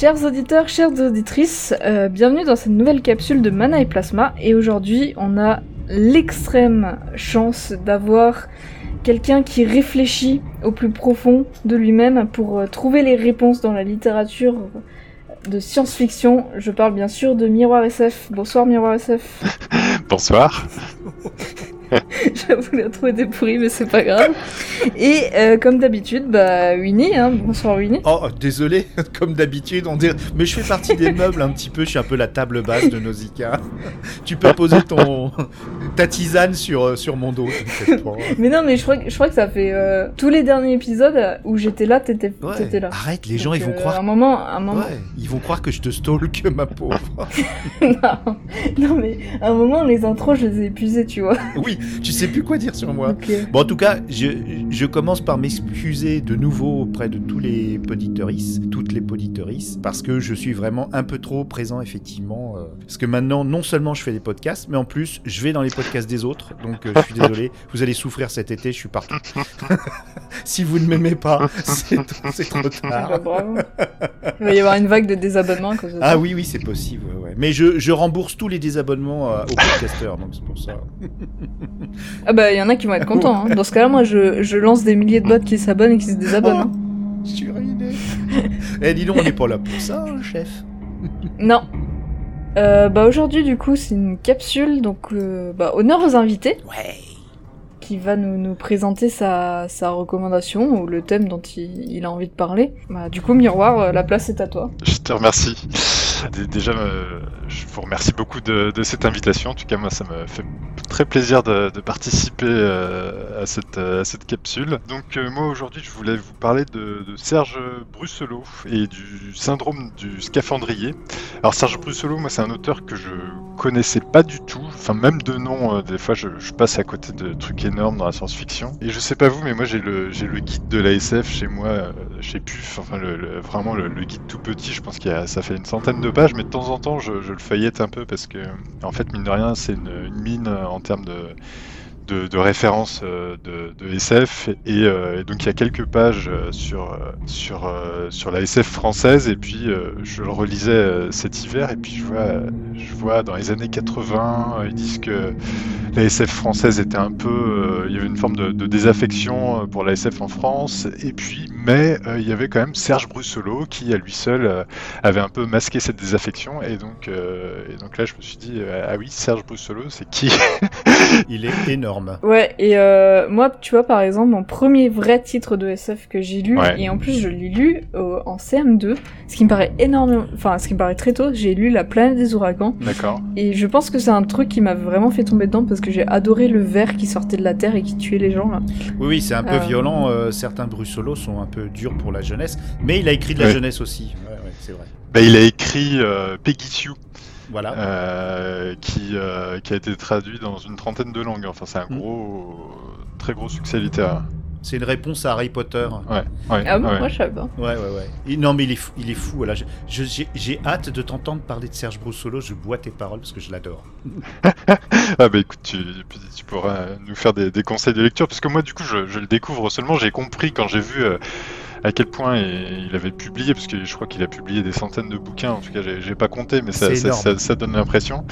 Chers auditeurs, chères auditrices, euh, bienvenue dans cette nouvelle capsule de Mana et Plasma. Et aujourd'hui, on a l'extrême chance d'avoir quelqu'un qui réfléchit au plus profond de lui-même pour euh, trouver les réponses dans la littérature de science-fiction. Je parle bien sûr de Miroir SF. Bonsoir Miroir SF. Bonsoir. J'avoue la trouver pourri, mais c'est pas grave. Et euh, comme d'habitude, bah Winnie, hein. bonsoir Winnie. Oh, désolé, comme d'habitude, on dirait. Mais je fais partie des meubles un petit peu, je suis un peu la table basse de Nausicaa. tu peux poser ton ta tisane sur, euh, sur mon dos. Mais non, mais je crois, que- je crois que ça fait euh, tous les derniers épisodes où j'étais là, t'étais Ouais, là. Arrête, les gens Donc, ils vont euh, croire. Un moment, un moment. Ouais, ils vont croire que je te stalk, ma pauvre. non, non, mais à un moment, les intros, je les ai épuisées, tu vois. oui, tu sais plus quoi dire sur moi. Bon, en tout cas, je, je commence par m'excuser de nouveau auprès de tous les poditeuristes, toutes les poditeuristes, parce que je suis vraiment un peu trop présent, effectivement. euh, parce que maintenant, non seulement je fais des podcasts, mais en plus, je vais dans les podcasts des autres. Donc, euh, je suis désolé, vous allez souffrir cet été, je suis partout. si vous ne m'aimez pas, c'est c'est trop bah, tard. bravo. Il va y avoir une vague de désabonnements ça. Ah oui, oui, c'est possible. ouais, ouais. Mais je, je rembourse tous les désabonnements euh, aux podcasteurs, donc c'est pour ça. Ah bah, il y en a qui vont être contents. Hein. Dans ce cas-là, moi, je, je lance des milliers de bots qui s'abonnent et qui se désabonnent. hein. Suis ruiné. Eh, dis donc, on n'est pas là pour ça, hein, chef. Non. Euh, bah aujourd'hui du coup c'est une capsule donc euh, bah, honneur aux invités Ouais. qui va nous, nous présenter sa, sa recommandation ou le thème dont il, il a envie de parler. Bah, du coup miroir euh, la place est à toi. Je te remercie. Dé- Déjà, euh, je vous remercie beaucoup de, cette invitation. En tout cas, moi, ça me fait très plaisir de, participer euh, à, cette, euh, à cette capsule. Donc, moi, aujourd'hui, je voulais vous parler de, Serge Brusselot et du syndrome du scaphandrier. Alors, Serge Brusselot, moi, c'est un auteur que je connaissais pas du tout. Enfin, même de nom, des fois, je, passe à côté de trucs énormes dans la science-fiction. Et je sais pas vous, mais moi, j'ai le, guide de l'ASF chez moi, chez PUF. Enfin, vraiment le, le guide tout petit. Je pense a, ça fait une centaine de pages, mais de temps en temps, je, le feuillette un peu parce que, en fait, mine de rien, c'est une, mine en termes de de, de références euh, de, SF et, euh, et donc il y a quelques pages euh, sur sur sur la SF française. Et puis je le relisais cet hiver. Et puis je vois je vois dans les années 80 euh, ils disent que la SF française était un peu il y avait une forme de, désaffection pour la SF en France. Et puis mais il y avait quand même Serge Brusselot qui à lui seul avait un peu masqué cette désaffection. Et donc et donc là je me suis dit ah oui Serge Brusselot c'est qui? Il est énorme. Ouais et euh, moi tu vois par exemple mon premier vrai titre de SF que j'ai lu Ouais. et en plus je l'ai lu euh, en CM2 ce qui me paraît énormément enfin ce qui me paraît très tôt j'ai lu La planète des ouragans D'accord. Et je pense que c'est un truc qui m'a vraiment fait tomber dedans parce que j'ai adoré le ver qui sortait de la terre et qui tuait les gens là. Oui, oui, c'est un peu Euh. violent. euh, certains Brussolos sont un peu durs pour la jeunesse, mais il a écrit de la Ouais. jeunesse aussi. Ouais, ouais, c'est vrai. Bah, il a écrit euh, Peggy Sue, Voilà. euh, qui, euh, qui a été traduit dans une trentaine de langues. Enfin, c'est un Mm. gros, très gros succès littéraire. C'est une réponse à Harry Potter. Ouais, ouais, Ah bon, ouais. moi je savais pas. Ouais, ouais, ouais. Non, mais il est fou. Il est fou je- J'ai j'ai hâte de t'entendre parler de Serge Brussolo. Je bois tes paroles parce que je l'adore. Ah bah écoute, tu, tu pourras nous faire des, des conseils de lecture, parce que moi du coup je, je le découvre seulement, j'ai compris quand j'ai vu euh, à quel point il avait publié, parce que je crois qu'il a publié des centaines de bouquins, en tout cas j'ai pas compté, mais ça, C'est ça, énorme. ça- ça donne l'impression,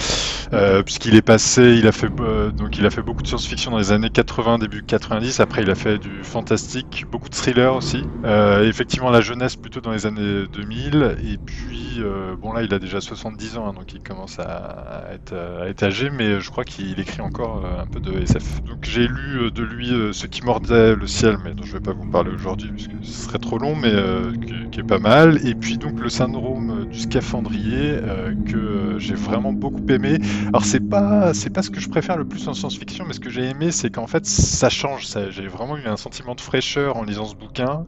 euh, puisqu'il est passé, il a fait euh, donc il a fait beaucoup de science-fiction dans les années 80, début 90, après il a fait du fantastique, beaucoup de thrillers aussi, euh, effectivement la jeunesse plutôt dans les années 2000, et puis bon là il a déjà 70 ans, hein, donc il commence à, être, à être âgé, mais je crois qu'il écrit encore un peu de SF. Donc j'ai lu de lui Ce qui mordait le ciel, mais dont je vais pas vous parler aujourd'hui puisque ce serait trop long, mais euh, qui, qui est pas mal. Et puis donc le syndrome euh, du scaphandrier euh, que j'ai vraiment beaucoup aimé. Alors c'est pas c'est pas ce que je préfère le plus en science-fiction, mais ce que j'ai aimé c'est qu'en fait ça change. Ça, j'ai vraiment eu un sentiment de fraîcheur en lisant ce bouquin.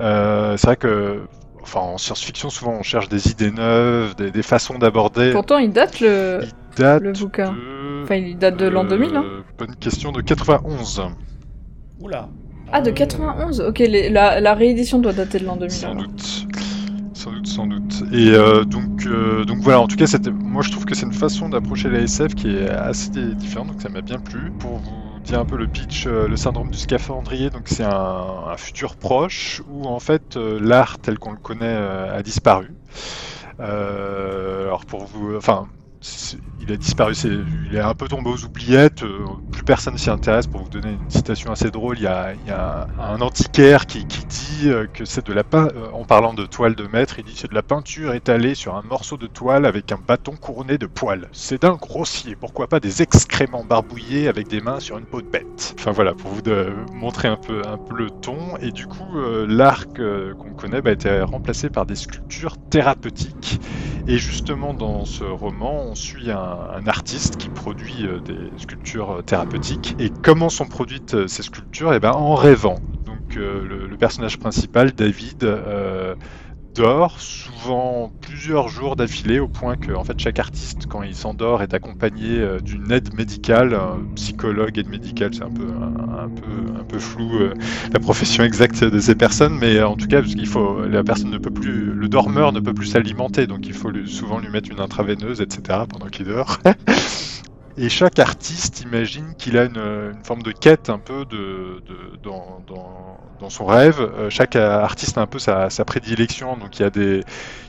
Euh, c'est vrai que enfin, en science-fiction, souvent on cherche des idées neuves, des, des façons d'aborder. Pourtant, il date le, Il date le bouquin. de... Enfin, il date de l'an euh, 2000, hein Bonne question de 91. Oula. Ah, de 91 Ok, la, réédition doit dater de l'an 2000. Sans doute. Sans doute, sans doute. Et euh, donc, euh, donc voilà, en tout cas, moi je trouve que c'est une façon d'approcher la SF qui est assez différente, donc ça m'a bien plu. Pour vous dire un peu le pitch, euh, le syndrome du scaphandrier, donc c'est un, un futur proche où en fait l'art tel qu'on le connaît a disparu. Alors pour vous, enfin, il a disparu, il est un peu tombé aux oubliettes, euh, plus personne s'y intéresse. Pour vous donner une citation assez drôle, il y a, un antiquaire qui, dit euh, que c'est de la euh, en parlant de toile de maître, il dit c'est de la peinture étalée sur un morceau de toile avec un bâton couronné de poils. C'est d'un grossier, pourquoi pas des excréments barbouillés avec des mains sur une peau de bête. Enfin voilà, pour vous montrer un peu, le ton. Et du coup, l'arc qu'on connaît bah, a été remplacé par des sculptures thérapeutiques. Et justement, dans ce roman, on suit un, artiste qui produit euh, des sculptures euh, thérapeutiques. Et comment sont produites euh, ces sculptures? Eh ben, en rêvant. Donc, le, personnage principal, David, dort souvent plusieurs jours d'affilée, au point que en fait, chaque artiste, quand il s'endort, est accompagné euh, d'une aide médicale, psychologue, aide médicale, c'est un peu, un, peu, un peu flou euh, la profession exacte de ces personnes, mais euh, en tout cas, parce qu'il faut, la personne ne peut plus, le dormeur ne peut plus s'alimenter, donc il faut souvent lui mettre une intraveineuse, etc. pendant qu'il dort. Et chaque artiste imagine qu'il a une, forme de quête un peu dans, son rêve. Euh, chaque artiste a un peu sa, prédilection. Donc il y a des,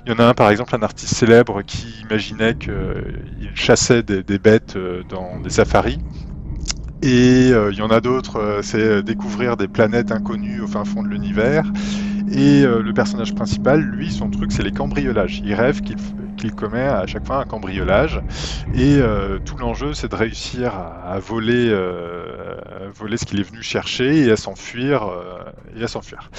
il y en a un par exemple, un artiste célèbre qui imaginait qu'il chassait des, des bêtes euh, dans des safaris. Et euh, il y en a d'autres, euh, c'est euh, découvrir des planètes inconnues au fin fond de l'univers. Et le personnage principal, lui, son truc, c'est les cambriolages. Il rêve qu'il qu'il commet à chaque fois un cambriolage. Et tout l'enjeu, c'est de réussir à, voler, voler ce qu'il est venu chercher et à s'enfuir. et à s'enfuir.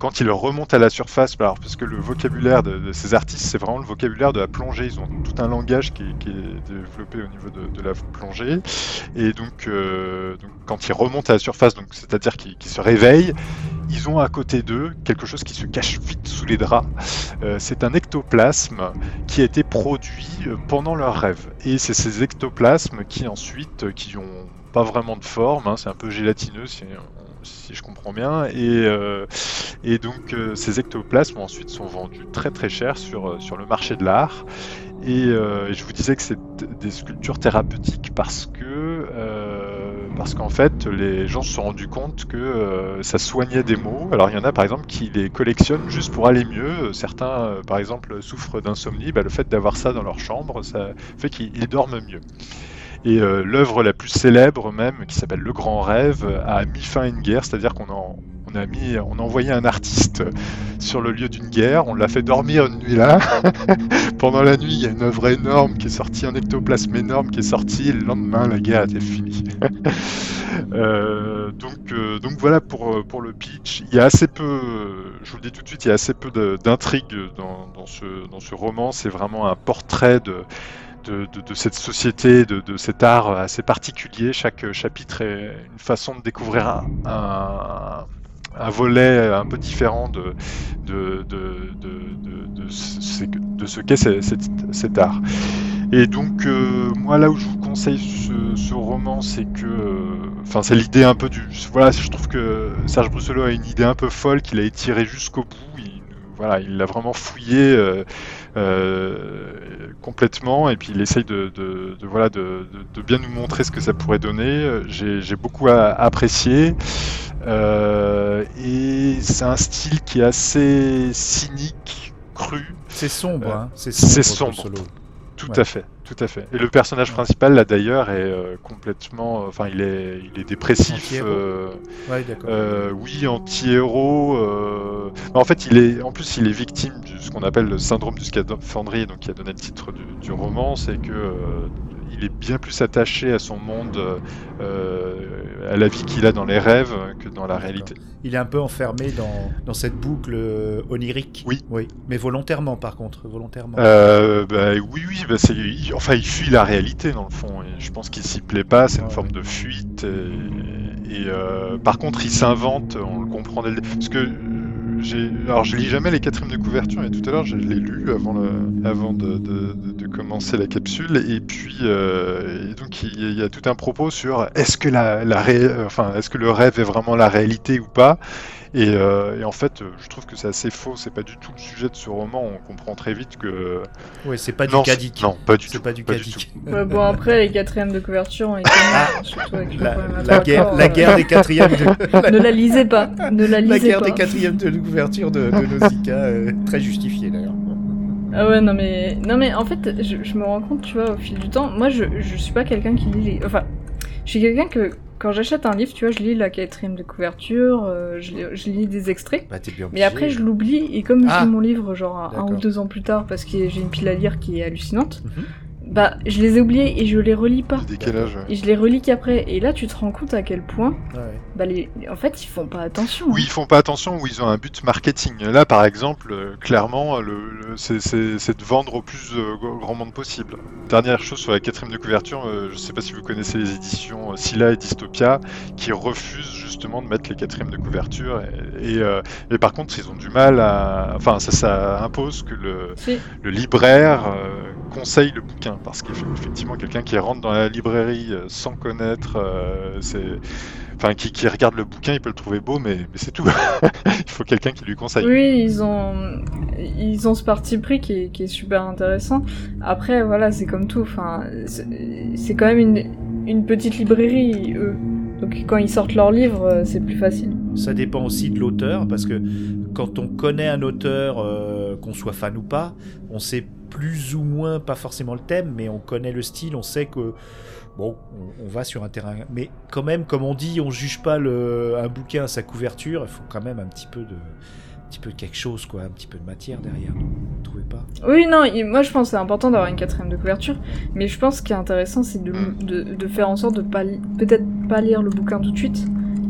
Quand il remonte à la surface, alors parce que le vocabulaire de, de ces artistes, c'est vraiment le vocabulaire de la plongée. Ils ont tout un langage qui, qui est développé au niveau de, de la plongée. Et donc, euh, donc, quand ils remontent à la surface, c'est-à-dire qu'ils se réveillent, ils ont à côté d'eux quelque chose qui se cache vite sous les draps. Euh, c'est un ectoplasme qui a été produit euh, pendant leur rêve. Et c'est ces ectoplasmes qui ensuite, qui ont pas vraiment de forme, hein, c'est un peu gélatineux si, je comprends bien, et, donc ces ectoplasmes ensuite sont vendus très très cher sur, sur le marché de l'art. Et, je vous disais que c'est des sculptures thérapeutiques parce que parce qu'en fait les gens se sont rendus compte que euh, ça soignait des maux. Alors il y en a par exemple qui les collectionnent juste pour aller mieux. Certains euh, par exemple souffrent d'insomnie. Bah, le fait d'avoir ça dans leur chambre, ça fait qu'ils ils dorment mieux. Et euh, l'œuvre la plus célèbre même, qui s'appelle Le Grand Rêve, a mis fin à une guerre, c'est-à-dire qu'on a, on a mis, on a envoyé un artiste sur le lieu d'une guerre, on l'a fait dormir une nuit là. Pendant la nuit, il y a une œuvre énorme qui est sortie, un ectoplasme énorme qui est sorti, le lendemain, la guerre était finie. Euh, donc, euh, donc voilà pour, euh, pour le pitch. Il y a assez peu, je vous le dis tout de suite, il y a assez peu d'intrigue dans, ce, dans ce roman. C'est vraiment un portrait de, de, cette société, de, cet art assez particulier. Chaque chapitre est une façon de découvrir un, un volet un peu différent de, de, de, de, de, ce ce qu'est ce- cet, cet art. Et donc, euh, moi, là où je vous conseille ce, ce roman, c'est que. euh, Enfin, c'est l'idée un peu du. Voilà, je trouve que Serge Brusselot a une idée un peu folle qu'il a étirée jusqu'au bout. Il, voilà, il l'a vraiment fouillé euh, euh, complètement et puis il essaye de, de, de, voilà, de, bien nous montrer ce que ça pourrait donner. J'ai beaucoup à- apprécié. Euh, et c'est un style qui est assez cynique, cru. C'est sombre, Euh, hein. C'est c'est sombre. sombre. Solo. Tout Ouais. à fait, tout à fait. Et le personnage principal, là d'ailleurs, est euh, complètement, enfin, il est, il est dépressif. Euh, Ouais, d'accord. euh, oui, anti-héros. euh, En fait, il est, en plus, il est victime de ce qu'on appelle le syndrome du scaphandrier, donc qui a donné le titre du, du roman, c'est que euh, il est bien plus attaché à son monde, euh, à la vie qu'il a dans les rêves que dans la réalité. Il est un peu enfermé dans, dans cette boucle euh, onirique. Oui. Oui. Mais volontairement, par contre. Volontairement. Euh, bah, oui, oui, bah, il- enfin, il fuit la réalité dans le fond. Et je pense qu'il s'y plaît pas. C'est une forme de fuite. Et, et, euh, par contre, il s'invente. On le comprend dès le- parce que euh, alors je lis jamais les quatrièmes de couverture et tout à l'heure je l'ai lu avant de, commencer la capsule. Et puis euh, donc il y, a tout un propos sur est-ce que la, la ré- enfin est-ce que le rêve est vraiment la réalité ou pas? Et, euh, et en fait je trouve que c'est assez faux, c'est pas du tout le sujet de ce roman, on comprend très vite que Ouais, c'est pas non, du cadique. non pas du C'est tout, pas du pas. Ouais, bon, après, les quatrièmes de couverture ont été nuls, surtout avec le La, la guerre, la euh, guerre des quatrièmes de, Ne la lisez pas, ne la la lisez guerre pas. des quatrièmes de couverture de, de Nausicaa, euh, très justifiée d'ailleurs. Ah ouais, non mais, non mais en fait, je, je me rends compte, tu vois, au fil du temps, moi je, je suis pas quelqu'un qui lit les... Enfin, je suis quelqu'un que, quand j'achète un livre, tu vois, je lis la quatrième de couverture, euh, je, lis- je lis des extraits, Bah t'es bien mais après je l'oublie, et comme Ah. je lis mon livre genre un ou deux ans plus tard, parce que j'ai une pile à lire qui est hallucinante, Mhm. Bah je les ai oubliés et je les relis pas. le décalage. ouais. Et je les relis qu'après, et là tu te rends compte à quel point, Ouais. bah les... en fait ils font pas attention. Oui, ils font pas attention ou ils ont un but marketing. Là, par exemple, euh, clairement, le, le- c'est- c'est c'est de vendre au plus euh, gr- grand monde possible. Dernière chose sur la quatrième de couverture, euh, je sais pas si vous connaissez les éditions euh, Scylla et Dystopia, qui refusent justement de mettre les quatrièmes de couverture. Et, et, euh, et par contre, ils ont du mal à. Enfin, ça, ça impose que le, Si. le libraire euh, conseille le bouquin parce qu'effectivement quelqu'un qui rentre dans la librairie euh, sans connaître euh, c'est enfin qui, qui regarde le bouquin il peut le trouver beau mais, mais c'est tout il faut quelqu'un qui lui conseille Oui, ils ont, ils ont ce parti pris qui est, qui est super intéressant. Après, voilà, c'est comme tout. Enfin, c'est quand même une, une petite librairie, eux. Donc quand ils sortent leurs livres, euh, c'est plus facile. Ça dépend aussi de l'auteur, parce que quand on connaît un auteur, euh, qu'on soit fan ou pas, on sait plus ou moins, pas forcément le thème, mais on connaît le style, on sait que bon, on, on va sur un terrain. Mais quand même, comme on dit, on juge pas le, un bouquin à sa couverture. Il faut quand même un petit peu de, un petit peu de quelque chose, quoi, un petit peu de matière derrière. Vous trouvez pas? Oui, non, moi je pense que c'est important d'avoir une quatrième de couverture, mais je pense ce qui est intéressant, c'est de, de, de faire en sorte de pas peut-être pas lire le bouquin tout de suite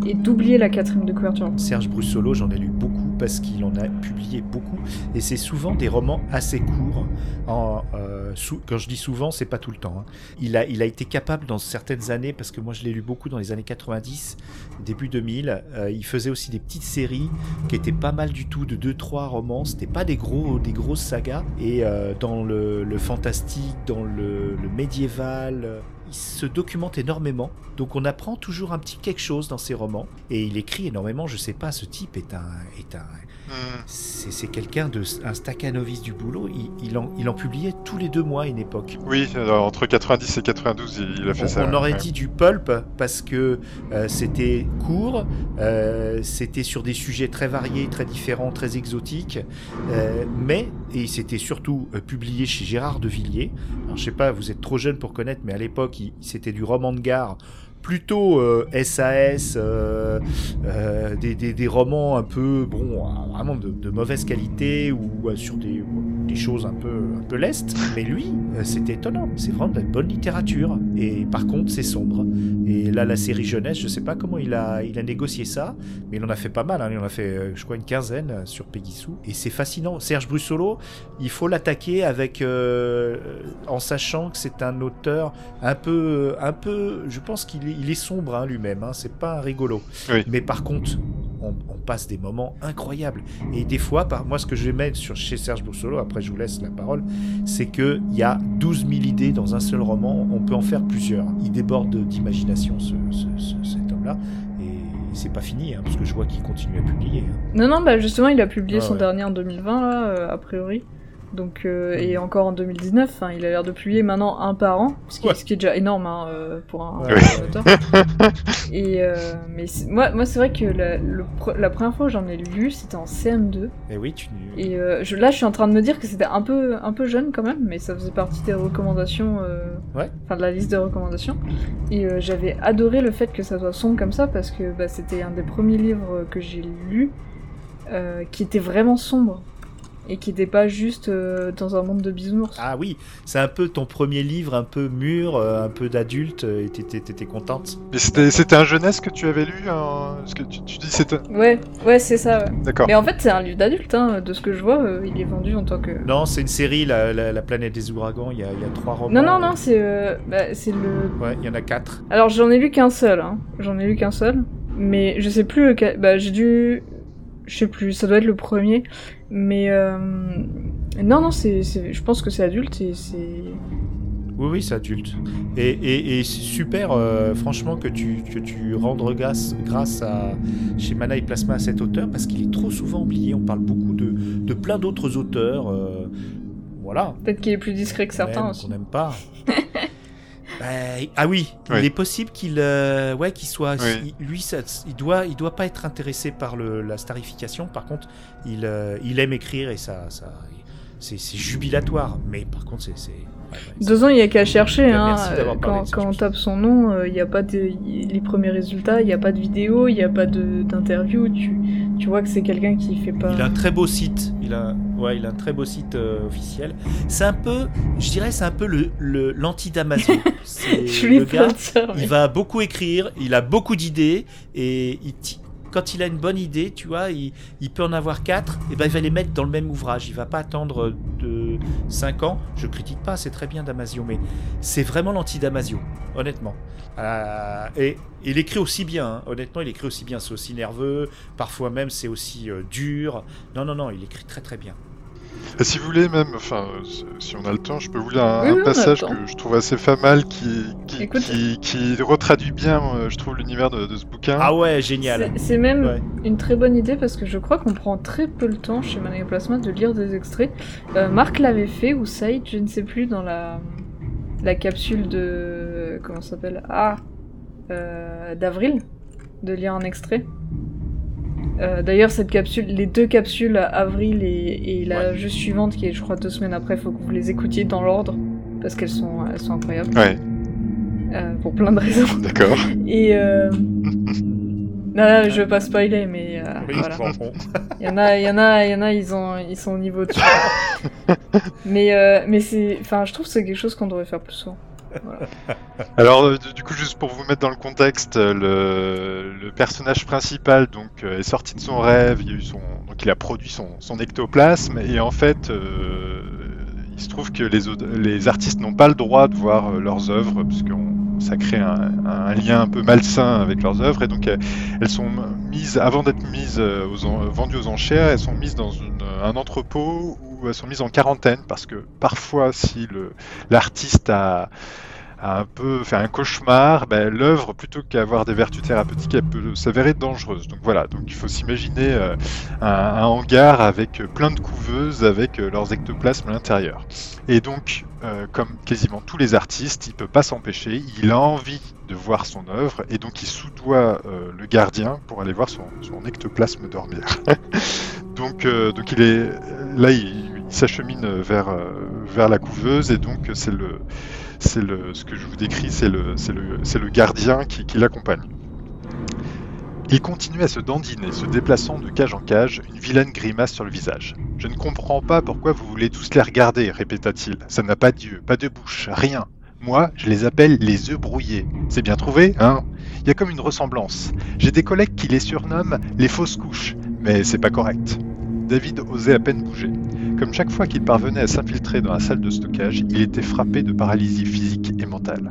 et d'oublier la quatrième de couverture. Serge Brussolo, j'en ai lu beaucoup parce qu'il en a publié beaucoup et c'est souvent des romans assez courts. En, euh, quand je dis souvent, c'est pas tout le temps. hein. Il, a, été capable dans certaines années, parce que moi je l'ai lu beaucoup dans les années 90, début 2000, euh, il faisait aussi des petites séries qui étaient pas mal du tout, de 2-3 romans. C'était pas des, gros, des grosses sagas. Et euh, dans le, fantastique, dans le, médiéval, il se documente énormément. Donc on apprend toujours un petit quelque chose dans ses romans. Et il écrit énormément. Je sais pas, ce type est un, est un, Hmm. c'est quelqu'un de un staccanovis du boulot. Il, il en, il en publiait tous les deux mois à une époque. oui alors, entre 90 et 92 il, il a fait On, ça on aurait ouais. dit du pulp parce que euh, c'était court, euh, c'était sur des sujets très variés, très différents, très exotiques, euh, mais et c'était surtout euh, publié chez Gérard de Villiers. Alors je sais pas, vous êtes trop jeune pour connaître, mais à l'époque c'était du roman de gare. Plutôt euh, SAS, euh, euh, des, des- des romans un peu, bon, euh, vraiment de, de mauvaise qualité ou euh, sur des, des choses un peu, un peu lestes. Mais lui, euh, c'était étonnant. C'est vraiment de la bonne littérature. Et par contre, c'est sombre. Et là, la série jeunesse, je sais pas comment il a, il a négocié ça, mais il en a fait pas mal. hein. Il en a fait, euh, je crois, une quinzaine euh, sur Peggy Sue. Et c'est fascinant. Serge Brussolo, il faut l'attaquer avec, euh, en sachant que c'est un auteur un peu, un peu. Je pense qu'il est, il est sombre hein, lui-même. Hein. C'est pas un rigolo. Oui. Mais par contre, on, on passe des moments incroyables. Et des fois, par, moi, ce que j'aimais sur chez Serge Brussolo, après je vous laisse la parole, c'est que il y a 12 000 idées dans un seul roman. On peut en faire plusieurs. Il déborde d'imagination, ce, ce- ce- cet homme-là. Et c'est pas fini, hein, parce que je vois qu'il continue à publier. hein. Non, non, bah justement, il a publié Ah son ouais. dernier en 2020, là, euh, a priori. Donc, euh, et encore en 2019, hein, il a l'air de publier maintenant un par an, ce qui, Ouais. ce qui est déjà énorme hein, euh, pour un, Ouais. pour un auteur. et euh, mais moi, moi c'est vrai que la, le pre- la première fois que j'en ai lu, c'était en CM2. Et oui, tu. Et euh, je, là, je suis en train de me dire que c'était un peu, un peu jeune quand même, mais ça faisait partie des recommandations, Ouais. enfin de la liste de recommandations. Et j'avais adoré le fait que ça soit sombre comme ça parce que bah, c'était un des premiers livres que j'ai lu qui était vraiment sombre et qui n'était pas juste euh, dans un monde de bisounours. Ah oui, c'est un peu ton premier livre, un peu mûr, euh, un peu d'adulte, euh, et t'étais contente. mais c'était un jeunesse que tu avais lu hein Parce que tu, tu dis c'était Ouais, ouais, c'est ça. ouais. d'accord Mais en fait, c'est un livre d'adulte, hein, de ce que je vois, euh, il est vendu en tant que. Non, c'est une série, la, la- la planète des ouragans. Il y a, il y a trois romans. Non, non, non, c'est euh, bah, c'est le Ouais, il y en a quatre. Alors j'en ai lu qu'un seul, hein. j'en ai lu qu'un seul, mais je sais plus lequel. Bah j'ai dû, Je sais plus, ça doit être le premier. Mais euh, non, non, c'est, je pense que c'est adulte et c'est. Oui, oui, c'est adulte. Et, et, et c'est super, euh, franchement, que tu, que tu rendes grâce, grâce à, chez Mana et Plasma à cet auteur, parce qu'il est trop souvent oublié. On parle beaucoup de, de plein d'autres auteurs. euh, voilà. Peut-être qu'il est plus discret que certains aime, aussi. qu'on n'aime pas. Ben, ah oui, Oui. il est possible qu'il euh, ouais, qu'il soit. Oui. il- lui, ça, il, doit, il doit pas être intéressé par le, la starification. Par contre, il, euh, il aime écrire et ça, ça c'est c'est jubilatoire. Mais par contre, c'est. ouais, ouais, Deux ans, il y a qu'à chercher. Ben, Hein. merci d'avoir parlé Quand, quand on tape son nom, euh, il n'y a pas de, y- les premiers résultats, il n'y a pas de vidéo, il n'y a pas de- d'interview. Tu, tu vois que c'est quelqu'un qui fait pas. Il a un très beau site. Il a, ouais, il a un très beau site euh, officiel. C'est un peu, je dirais, c'est un peu le l'anti-Damasio. C'est Je lui gars. mais- Il va beaucoup écrire, il a beaucoup d'idées et il quand il a une bonne idée, tu vois, il, peut en avoir quatre, et ben il va les mettre dans le même ouvrage. Il va pas attendre de 5 ans. Je critique pas, c'est très bien Damasio, mais c'est vraiment l'anti-Damasio, honnêtement. Euh, et il écrit aussi bien, hein. honnêtement, il écrit aussi bien. C'est aussi nerveux, parfois même c'est aussi euh, dur. Non, non, non, il écrit très très bien. Et si vous voulez même, enfin, euh, si- on a le temps, je peux vous lire un, Oui, passage que je trouve assez pas mal, qui, qui, Écoute. qui, qui retraduit bien, euh, je trouve, l'univers de, de ce bouquin. Ah ouais, génial. C'est- même Ouais. une très bonne idée parce que je crois qu'on prend très peu le temps chez Mana et Plasma de lire des extraits. Euh, Marc l'avait fait ou Saïd, je ne sais plus, dans la, la capsule de. Comment ça s'appelle? Ah euh, D'avril, de lire un extrait. Euh, D'ailleurs, cette capsule, les deux capsules, Avril et, et la juste suivante, qui est, je crois, deux semaines après, faut que vous les écoutiez dans l'ordre parce qu'elles sont, elles sont incroyables Ouais, euh, pour plein de raisons. d'accord. Et euh... non, non, je veux pas spoiler, mais euh, Oui, voilà. Il y en a, il y en a, il y en a, ils ont, ils sont au niveau dessus. mais euh, mais c'est, enfin, je trouve que c'est quelque chose qu'on devrait faire plus souvent. Alors, euh, du coup, juste pour vous mettre dans le contexte, euh, le, personnage principal donc euh, est sorti de son rêve. Il, a eu son, donc il a produit son, son ectoplasme et en fait, il se trouve que les, les artistes n'ont pas le droit de voir leurs œuvres parce que ça crée un, lien un peu malsain avec leurs œuvres et donc elles sont mises avant d'être mises aux en- vendues aux enchères, elles sont mises dans un entrepôt où elles sont mises en quarantaine parce que parfois, si l'artiste a un peu fait un cauchemar, ben, l'œuvre, plutôt qu'avoir des vertus thérapeutiques, elle peut s'avérer dangereuse. Donc voilà, donc il faut s'imaginer euh, un, hangar avec euh, plein de couveuses avec euh, leurs ectoplasmes à l'intérieur. Et donc, euh, comme quasiment tous les artistes, il peut pas s'empêcher, il a envie de voir son œuvre, et donc il soudoie euh, le gardien pour aller voir son, son ectoplasme dormir. donc, euh, donc il est là, il s'achemine vers, euh, vers la couveuse, et donc c'est le c'est le, ce que je vous décris, c'est le, c'est le, c'est le gardien qui, qui l'accompagne. Il continue à se dandiner, se déplaçant de cage en cage, une vilaine grimace sur le visage. Je ne comprends pas pourquoi vous voulez tous les regarder, répéta-t-il. Ça n'a pas d'yeux, pas de bouche, rien. Moi, je les appelle les œufs brouillés. C'est bien trouvé, hein? Il y a comme une ressemblance. J'ai des collègues qui les surnomment les fausses couches, mais c'est pas correct. David osait à peine bouger. Comme chaque fois qu'il parvenait à s'infiltrer dans la salle de stockage, il était frappé de paralysie physique et mentale.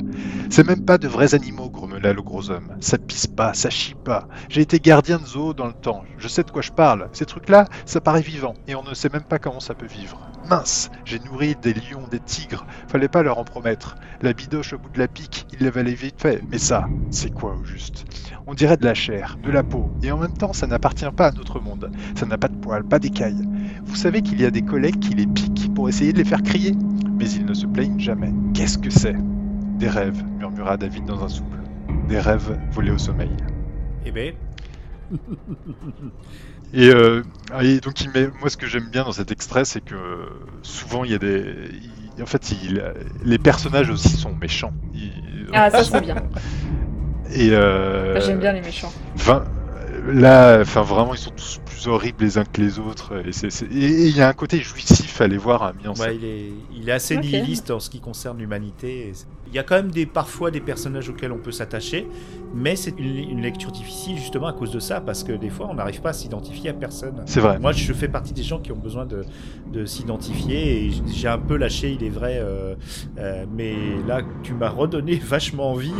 C'est même pas de vrais animaux, grommela le gros homme. Ça pisse pas, ça chie pas. J'ai été gardien de zoo dans le temps. Je sais de quoi je parle. Ces trucs-là, ça paraît vivant, et on ne sait même pas comment ça peut vivre. Mince, j'ai nourri des lions, des tigres. Fallait pas leur en promettre. La bidoche au bout de la pique, il l'avait vite fait. Mais ça, c'est quoi au juste? On dirait de la chair, de la peau, et en même temps, ça n'appartient pas à notre monde. Ça n'a pas de poils, pas d'écailles. Vous savez qu'il y a des collègues qui les piquent pour essayer de les faire crier Mais ils ne se plaignent jamais. Qu'est-ce que c'est? Des rêves, murmura David dans un souffle. Des rêves volés au sommeil. Eh ben, Et, euh, et donc, il met, moi, ce que j'aime bien dans cet extrait, c'est que euh, souvent, il y a des. il- en fait, il- les personnages aussi sont méchants. Ils- Ah, ça c'est bien. Et euh, J'aime bien les méchants. Enfin, là, enfin vraiment, ils sont tous plus horribles les uns que les autres. Et c'est- c'est- et il y a un côté jouissif à les voir à mis en Ouais, scène. il, est, il est assez nihiliste en ce qui concerne l'humanité. Il y a quand même des, parfois des personnages auxquels on peut s'attacher, mais c'est une, une lecture difficile justement à cause de ça, parce que des fois on n'arrive pas à s'identifier à personne. C'est vrai. Moi, je fais partie des gens qui ont besoin de, de s'identifier et j'ai un peu lâché, il est vrai, euh, euh, mais là, tu m'as redonné vachement envie.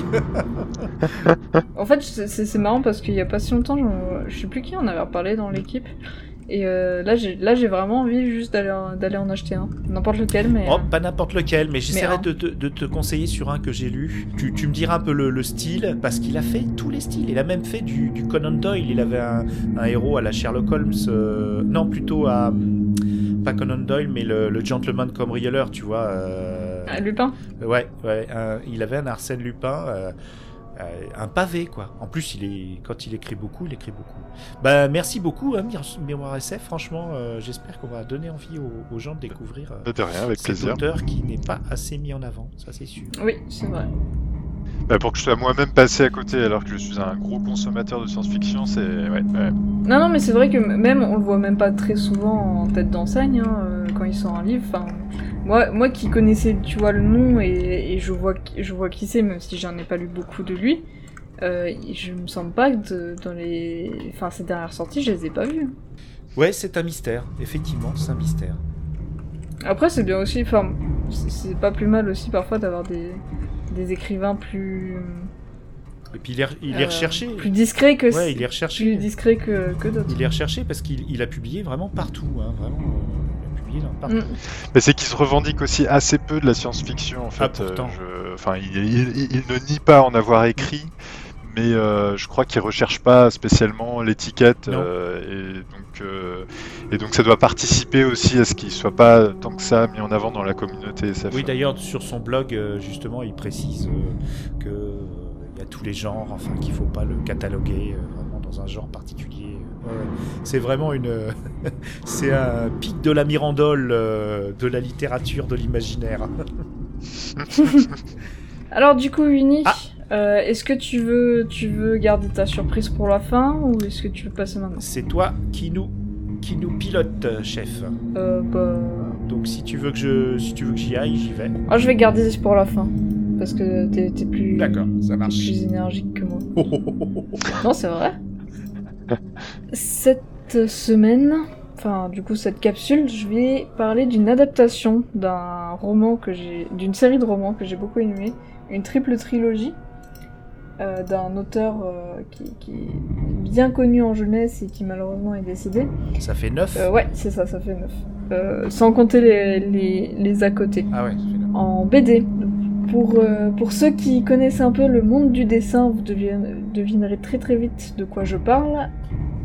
En fait, c'est marrant parce qu'il y a pas si longtemps, je, je sais plus qui en avait reparlé dans l'équipe. Et euh, là, j'ai là, j'ai vraiment envie juste d'aller en- d'aller en acheter un. N'importe lequel, mais. Oh, euh, pas n'importe lequel, mais j'essaierai de, te- de te conseiller sur un que j'ai lu. Tu, tu me diras un peu le, le style, parce qu'il a fait tous les styles. Il a même fait du, du Conan Doyle. Il avait un, un héros à la Sherlock Holmes. euh, non, plutôt à. hum, Pas Conan Doyle, mais le, le gentleman cambrioleur, tu vois. euh, ah, Lupin? Ouais, ouais. un- il avait un Arsène Lupin. Euh, un pavé quoi. En plus, il est quand il écrit beaucoup, il écrit beaucoup. Bah merci beaucoup, hein, Mir- Mémoire SF. Franchement, euh, j'espère qu'on va donner envie aux, aux gens de découvrir euh, De rien, avec cet plaisir. auteur qui n'est pas assez mis en avant, ça c'est sûr. Oui, c'est vrai. Bah, pour que je sois moi-même passé à côté alors que je suis un gros consommateur de science-fiction, c'est. Ouais, ouais. Non, non, mais c'est vrai que même, on le voit même pas très souvent en tête d'enseigne, hein, quand il sort un livre. Enfin, moi, moi qui connaissais, tu vois, le nom et, et je, vois, qui- je vois qui c'est, même si j'en ai pas lu beaucoup de lui, euh, je me sens pas que dans les... Enfin, ces dernières sorties, je les ai pas vues. Ouais, c'est un mystère, effectivement, c'est un mystère. Après, c'est bien aussi, enfin, c'est pas plus mal aussi parfois d'avoir des, des écrivains plus... Et puis il est, il est euh, recherché. Plus discrets que... Ouais, il est plus recherché. discrets que, que d'autres. Il est recherché parce qu'il il a publié vraiment partout, hein, vraiment. Mm. Mais c'est qu'il se revendique aussi assez peu de la science-fiction en fait. Ah, je- Enfin, il, il- il- il ne nie pas en avoir écrit, mais euh, je crois qu'il recherche pas spécialement l'étiquette euh, et donc euh, et donc ça doit participer aussi à ce qu'il soit pas tant que ça mis en avant dans la communauté SF. Oui, d'ailleurs, sur son blog, justement, il précise euh, que euh, il y a tous les genres, enfin, qu'il faut pas le cataloguer vraiment dans un genre particulier. C'est vraiment une, c'est un pic de la mirandole euh, de la littérature, de l'imaginaire. Alors du coup, Uni, Ah. euh, est-ce que tu veux, tu veux garder ta surprise pour la fin ou est-ce que tu veux passer maintenant? C'est toi qui nous, qui nous pilote, chef. euh, bah... Donc, si tu veux que je, si tu veux que j'y aille, j'y vais. ah, je vais garder pour la fin parce que t'es plus, D'accord, ça t'es marche. plus énergique que moi. Non, c'est vrai? Cette semaine, enfin du coup cette capsule, je vais parler d'une adaptation d'un roman que j'ai, d'une série de romans que j'ai beaucoup aimé, une triple trilogie euh, d'un auteur euh, qui, qui est bien connu en jeunesse et qui malheureusement est décédé. Ça fait 9 Euh, ouais, c'est ça, ça fait neuf. Euh, sans compter les, les, les à côté Ah ouais, ça fait neuf. en BD. Pour, euh, pour ceux qui connaissent un peu le monde du dessin, vous devine- devinerez très très vite de quoi je parle.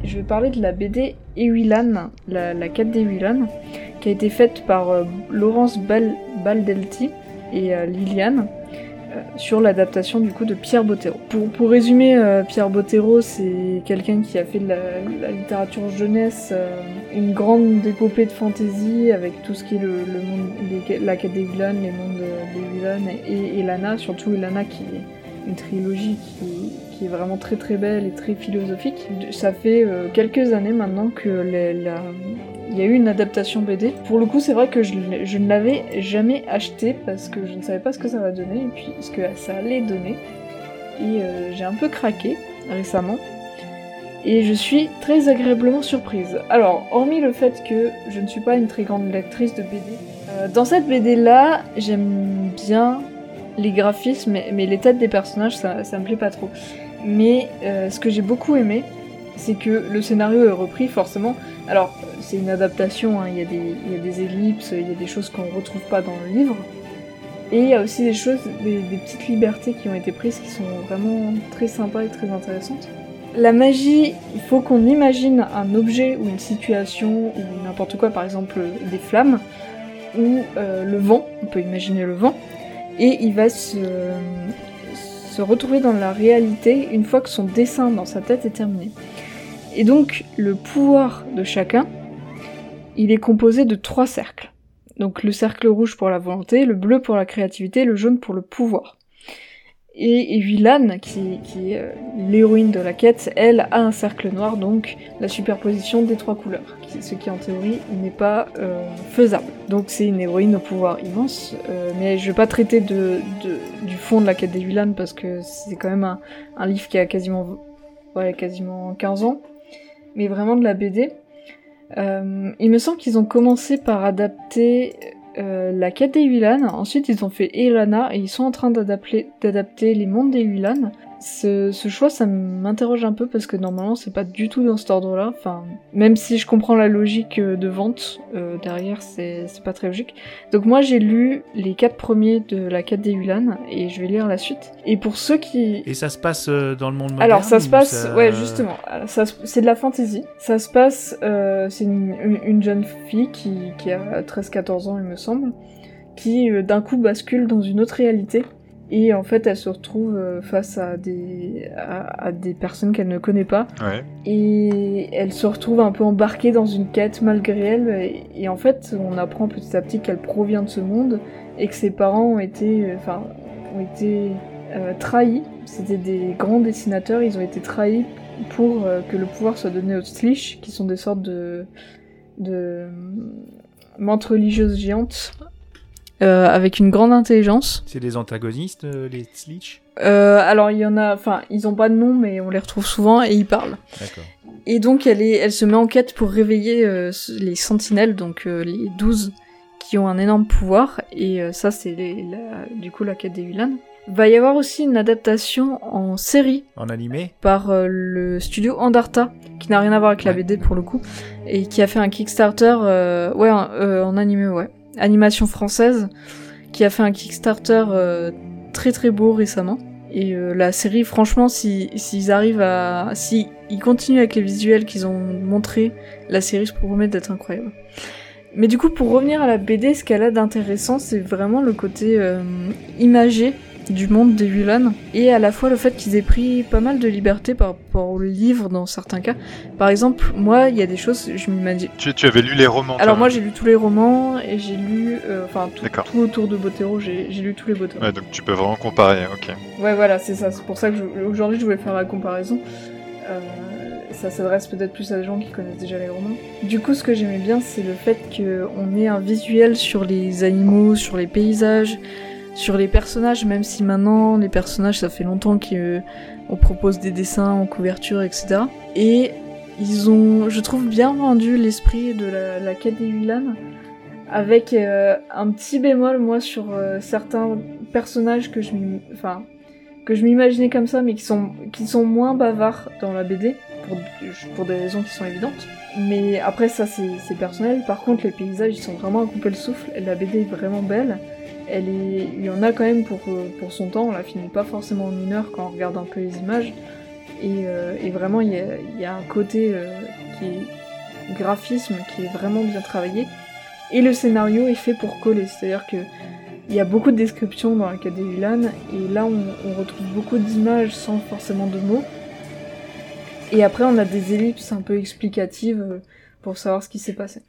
Je vais parler de la BD Ewilan, la, la 4D Ewilan, qui a été faite par euh, Laurence Bal- Baldelti et euh, Liliane sur l'adaptation du coup de Pierre Bottero. Pour, résumer, euh, Pierre Bottero, c'est quelqu'un qui a fait de la, littérature jeunesse, euh, une grande épopée de fantasy avec tout ce qui est le, monde, les- la quête des vilains, les mondes de- des vilains et, et Lana, surtout Lana qui est une trilogie qui, qui est vraiment très très belle et très philosophique. Ça fait euh, quelques années maintenant que il y a eu une adaptation BD. Pour le coup, c'est vrai que je, ne l'avais jamais acheté parce que je ne savais pas ce que ça va donner et puis ce que ça allait donner. Et euh, j'ai un peu craqué récemment. Et je suis très agréablement surprise. Alors, hormis le fait que je ne suis pas une très grande lectrice de BD, euh, dans cette BD là, j'aime bien les graphismes, mais, mais les têtes des personnages, ça, ça me plaît pas trop. Mais euh, ce que j'ai beaucoup aimé, c'est que le scénario est repris forcément. Alors, c'est une adaptation, hein, il y, a des- ellipses, il y a des choses qu'on retrouve pas dans le livre. Et il y a aussi des choses, des, des petites libertés qui ont été prises qui sont vraiment très sympas et très intéressantes. La magie, il faut qu'on imagine un objet ou une situation ou n'importe quoi, par exemple des flammes ou euh, le vent, on peut imaginer le vent, et il va se, se retrouver dans la réalité une fois que son dessin dans sa tête est terminé. Et donc le pouvoir de chacun, il est composé de trois cercles. Donc le cercle rouge pour la volonté, le bleu pour la créativité, le jaune pour le pouvoir. Et Evilan, qui, est euh, l'héroïne de la quête, elle a un cercle noir, donc la superposition des trois couleurs, ce qui en théorie n'est pas euh, faisable. Donc c'est une héroïne au pouvoir immense, euh, mais je vais pas traiter du fond de la quête d'Evilan parce que c'est quand même un, livre qui a quasiment, quasiment 15 ans, mais vraiment de la BD. Il me semble qu'ils ont commencé par adapter euh, la quête des ensuite ils ont fait Elana et ils sont en train d'adapter d'adapter les mondes des Huilan. Ce, ce choix, ça m'interroge un peu parce que normalement, c'est pas du tout dans cet ordre-là. Enfin, même si je comprends la logique euh, de vente euh, derrière, c'est pas très logique. Donc moi, j'ai lu les quatre premiers de la quête des Ulan et je vais lire la suite. Et pour ceux qui Et ça se passe euh, dans le monde moderne alors ça se passe, ça- ouais justement, c'est de la fantasy. Ça se passe, euh, c'est une, une- une jeune fille qui, qui a 13-14 ans il me semble, qui d'un coup bascule dans une autre réalité. Et en fait elle se retrouve euh, face à des, à, à des personnes qu'elle ne connaît pas. Ouais. Et elle se retrouve un peu embarquée dans une quête malgré elle. Et, et en fait on apprend petit à petit qu'elle provient de ce monde et que ses parents ont été, euh, enfin, ont été euh, trahis. C'était des grands dessinateurs, ils ont été trahis pour euh, que le pouvoir soit donné aux Slish, qui sont des sortes de, de mentes religieuses géantes euh, avec une grande intelligence. C'est des antagonistes, euh, les Slitch Euh, alors il y en a, enfin ils ont pas de nom, mais on les retrouve souvent et ils parlent. D'accord. Et donc elle, est, elle se met en quête pour réveiller les sentinelles, donc les 12 qui ont un énorme pouvoir, et ça c'est du coup la quête des Ulan. Va y avoir aussi une adaptation en série En animé par le studio Andarta, qui n'a rien à voir avec la Ouais. BD pour le coup, et qui a fait un Kickstarter, ouais, en, en animé, ouais, animation française, qui a fait un Kickstarter euh, très très beau récemment. Et euh, la série, franchement, si- s'ils arrivent à, si ils continuent avec les visuels qu'ils ont montrés, la série se promet d'être incroyable. Mais du coup, pour revenir à la BD, ce qu'elle a d'intéressant, c'est vraiment le côté euh, imagé du monde des Yulan et à la fois le fait qu'ils aient pris pas mal de liberté par rapport au livre dans certains cas. Par exemple, moi, il y a des choses, je m'imagine. Tu, tu avais lu les romans Alors moi, j'ai lu tous les romans et j'ai lu, euh, enfin tout, tout autour de Botero, j'ai lu tous les Botero. Ouais, donc tu peux vraiment comparer, ok. Ouais, voilà, c'est ça. C'est pour ça que je- aujourd'hui, je voulais faire la comparaison. Euh, ça s'adresse peut-être plus à des gens qui connaissent déjà les romans. Du coup, ce que j'aimais bien, c'est le fait qu'on ait un visuel sur les animaux, sur les paysages, sur les personnages, même si maintenant, les personnages, ça fait longtemps qu'on propose des dessins en couverture, etc. Et ils ont, je trouve, bien rendu l'esprit de la, la quête des avec euh, un petit bémol, moi, sur euh, certains personnages que je m'imaginais comme ça, mais qui sont, moins bavards dans la BD, pour, pour des raisons qui sont évidentes. Mais après, ça, c'est personnel. Par contre, les paysages, ils sont vraiment à couper le souffle. La BD est vraiment belle. Elle. Il y en a quand même pour, euh, pour son temps. On la finit pas forcément en une heure quand on regarde un peu les images. Et, euh, vraiment, il y a, un côté euh, qui est graphisme qui est vraiment bien travaillé. Et le scénario est fait pour coller. C'est-à-dire que il y a beaucoup de descriptions dans la quête des et là on, on retrouve beaucoup d'images sans forcément de mots. Et après on a des ellipses un peu explicatives pour savoir ce qui s'est passé.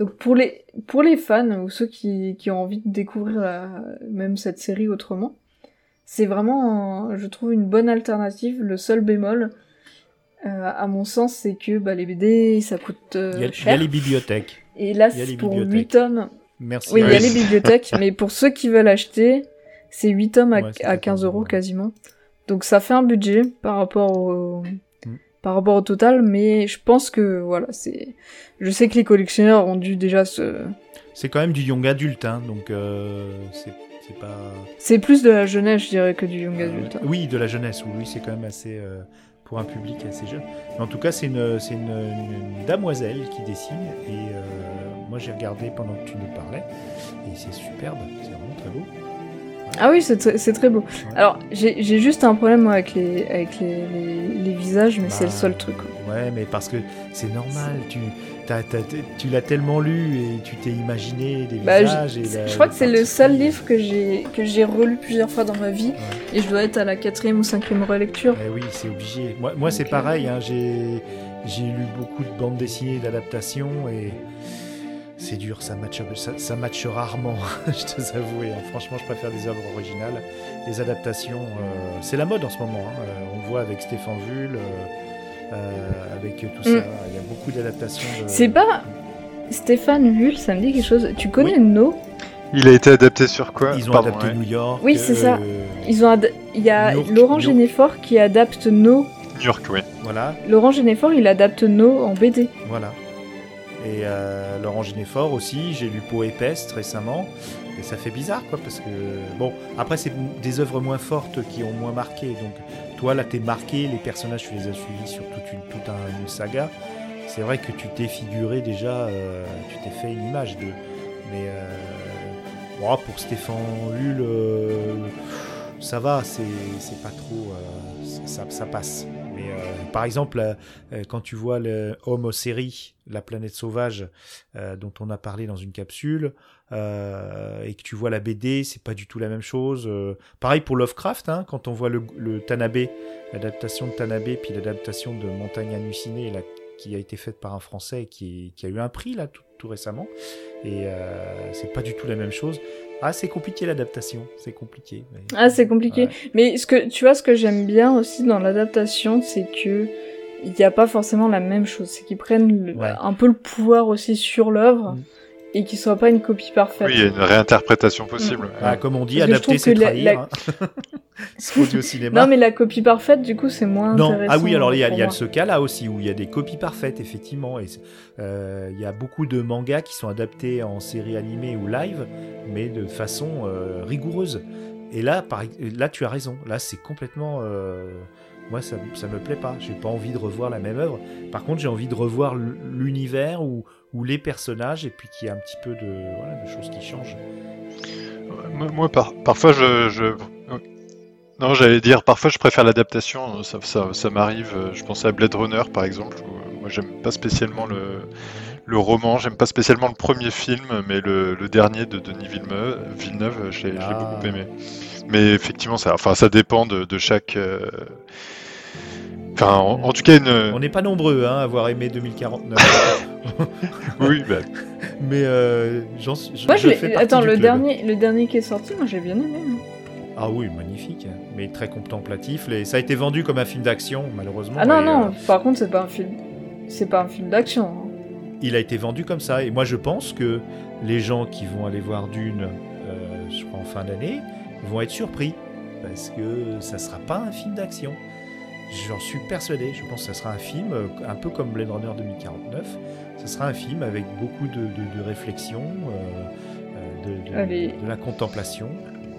Donc pour les, pour les fans ou ceux qui, qui ont envie de découvrir la- même cette série autrement, c'est vraiment, un- je trouve, une bonne alternative. Le seul bémol, euh, à mon sens, c'est que bah, les BD, ça coûte euh, Il y, a, il y cher. a les bibliothèques. Et là, c'est pour bibliothèques. 8 tomes, Merci. oui, il y a les bibliothèques, mais pour ceux qui veulent acheter, c'est 8 tomes à, Ouais, à 14 15 euros quasiment. Donc ça fait un budget par rapport au. Par rapport au total, mais je pense que voilà, c'est. Je sais que les collectionneurs ont dû déjà se. C'est quand même du young adulte, hein, donc euh, c'est pas. C'est plus de la jeunesse, je dirais, que du young adulte. hein. Oui, de la jeunesse, oui, c'est quand même assez. euh, pour un public assez jeune. Mais en tout cas, c'est une, c'est une, une- une damoiselle qui dessine, et euh, moi j'ai regardé pendant que tu nous parlais, et c'est superbe, c'est vraiment très beau. Ah oui, c'est tr- c'est très beau. Ouais. Alors, j'ai juste un problème moi, avec les, avec les, les, les visages, mais c'est le Bah, seul truc. quoi. Ouais, mais parce que c'est normal, tu, tu l'as tellement lu et tu t'es imaginé des Bah, visages. je, et la- je crois que c'est le seul livre que j'ai relu plusieurs fois dans ma vie, Ouais. et je dois être à la quatrième ou cinquième relecture. Eh oui, c'est obligé. Moi, moi c'est euh, pareil, hein, j'ai lu beaucoup de bandes dessinées d'adaptation et c'est dur, ça matche, ça, ça matche rarement, je te avoue. hein. Franchement, je préfère des œuvres originales. Les adaptations, euh, c'est la mode en ce moment. hein. Euh, on voit avec Stéphane Vull, euh, euh, avec tout ça. Mm. Il y a beaucoup d'adaptations. de- C'est pas Stéphane Vull, ça me dit quelque chose. Tu connais Oui. No? Il a été adapté sur quoi? Ils ont Pardon, adapté ouais. New York. Oui, c'est ça. Ils ont ad- il y a York, Laurent. Généfort qui adapte No. New York, oui. Voilà, Laurent Généfort, il adapte No en BD. voilà. Et euh, Laurent Ginéfort aussi, j'ai lu Peau épaisse récemment. Et ça fait bizarre, quoi, parce que. Bon, après, c'est des œuvres moins fortes qui ont moins marqué. Donc, toi, là, t'es marqué, les personnages, tu les as suivis sur toute une, saga. C'est vrai que tu t'es figuré déjà, euh, tu t'es fait une image de. Mais. Euh, pour Stéphane Hull, euh, ça va, c'est pas trop. ça passe. Euh, par exemple, euh, euh, quand tu vois le Homo série, la planète sauvage, dont on a parlé dans une capsule, et que tu vois la BD, c'est pas du tout la même chose. Pareil pour Lovecraft, hein, quand on voit le, Tanabe, l'adaptation de Tanabe, puis l'adaptation de Montagne hallucinée, là, qui a été faite par un Français qui, qui a eu un prix là tout, tout récemment, et c'est pas du tout la même chose. Ah, c'est compliqué l'adaptation, c'est compliqué. mais- Ah, c'est compliqué. Ouais. Mais ce que tu vois, ce que j'aime bien aussi dans l'adaptation, c'est que il n'y a pas forcément la même chose. C'est qu'ils prennent le- Ouais. un peu le pouvoir aussi sur l'œuvre Mm. et qu'ils soient pas une copie parfaite. Oui, il y a une réinterprétation possible. Ah, comme on dit, Parce adapter, c'est trahir. la- hein. Ce qu'on dit au cinéma. Non, mais la copie parfaite, du coup, c'est moins Non, intéressant. ah oui, alors il y a, y a ce cas-là aussi où il y a des copies parfaites, effectivement. Et euh, il y a beaucoup de mangas qui sont adaptés en série animée ou live, mais de façon euh, rigoureuse. Et là, par, là, tu as raison. Là, c'est complètement. euh, moi, ça, ça me plaît pas. J'ai pas envie de revoir la même œuvre. Par contre, j'ai envie de revoir l'univers ou, ou les personnages, et puis qu'il y a un petit peu de, voilà, de choses qui changent. Moi, moi, par- parfois, je, je- Non, j'allais dire, parfois, je préfère l'adaptation. Ça, ça, ça m'arrive. euh, Je pensais à Blade Runner, par exemple. Où, euh, moi, j'aime pas spécialement le, le roman. J'aime pas spécialement le premier film, mais le, le dernier de Denis Villeneuve, Villeneuve je l'ai Ah. beaucoup aimé. Mais effectivement, ça, enfin, ça dépend de, de chaque. euh, Enfin, en, en tout cas, une. On n'est pas nombreux hein, à avoir aimé 2049. Oui, bah, mais euh, j'en suis- je, Moi, je je l'ai- fais partie Attends, le club. dernier, le dernier qui est sorti, moi, j'ai bien aimé. hein. Ah oui, magnifique, mais très contemplatif. Les- Ça a été vendu comme un film d'action, malheureusement. Ah non, non, euh, par contre, c'est pas un film. C'est pas un film d'action. hein. il a été vendu comme ça. Et moi, je pense que les gens qui vont aller voir Dune, euh, je crois en fin d'année, vont être surpris. Parce que ça sera pas un film d'action. J'en suis persuadé. Je pense que ça sera un film, euh, un peu comme Blade Runner 2049. Ça sera un film avec beaucoup de, de- de réflexion, euh, de la contemplation.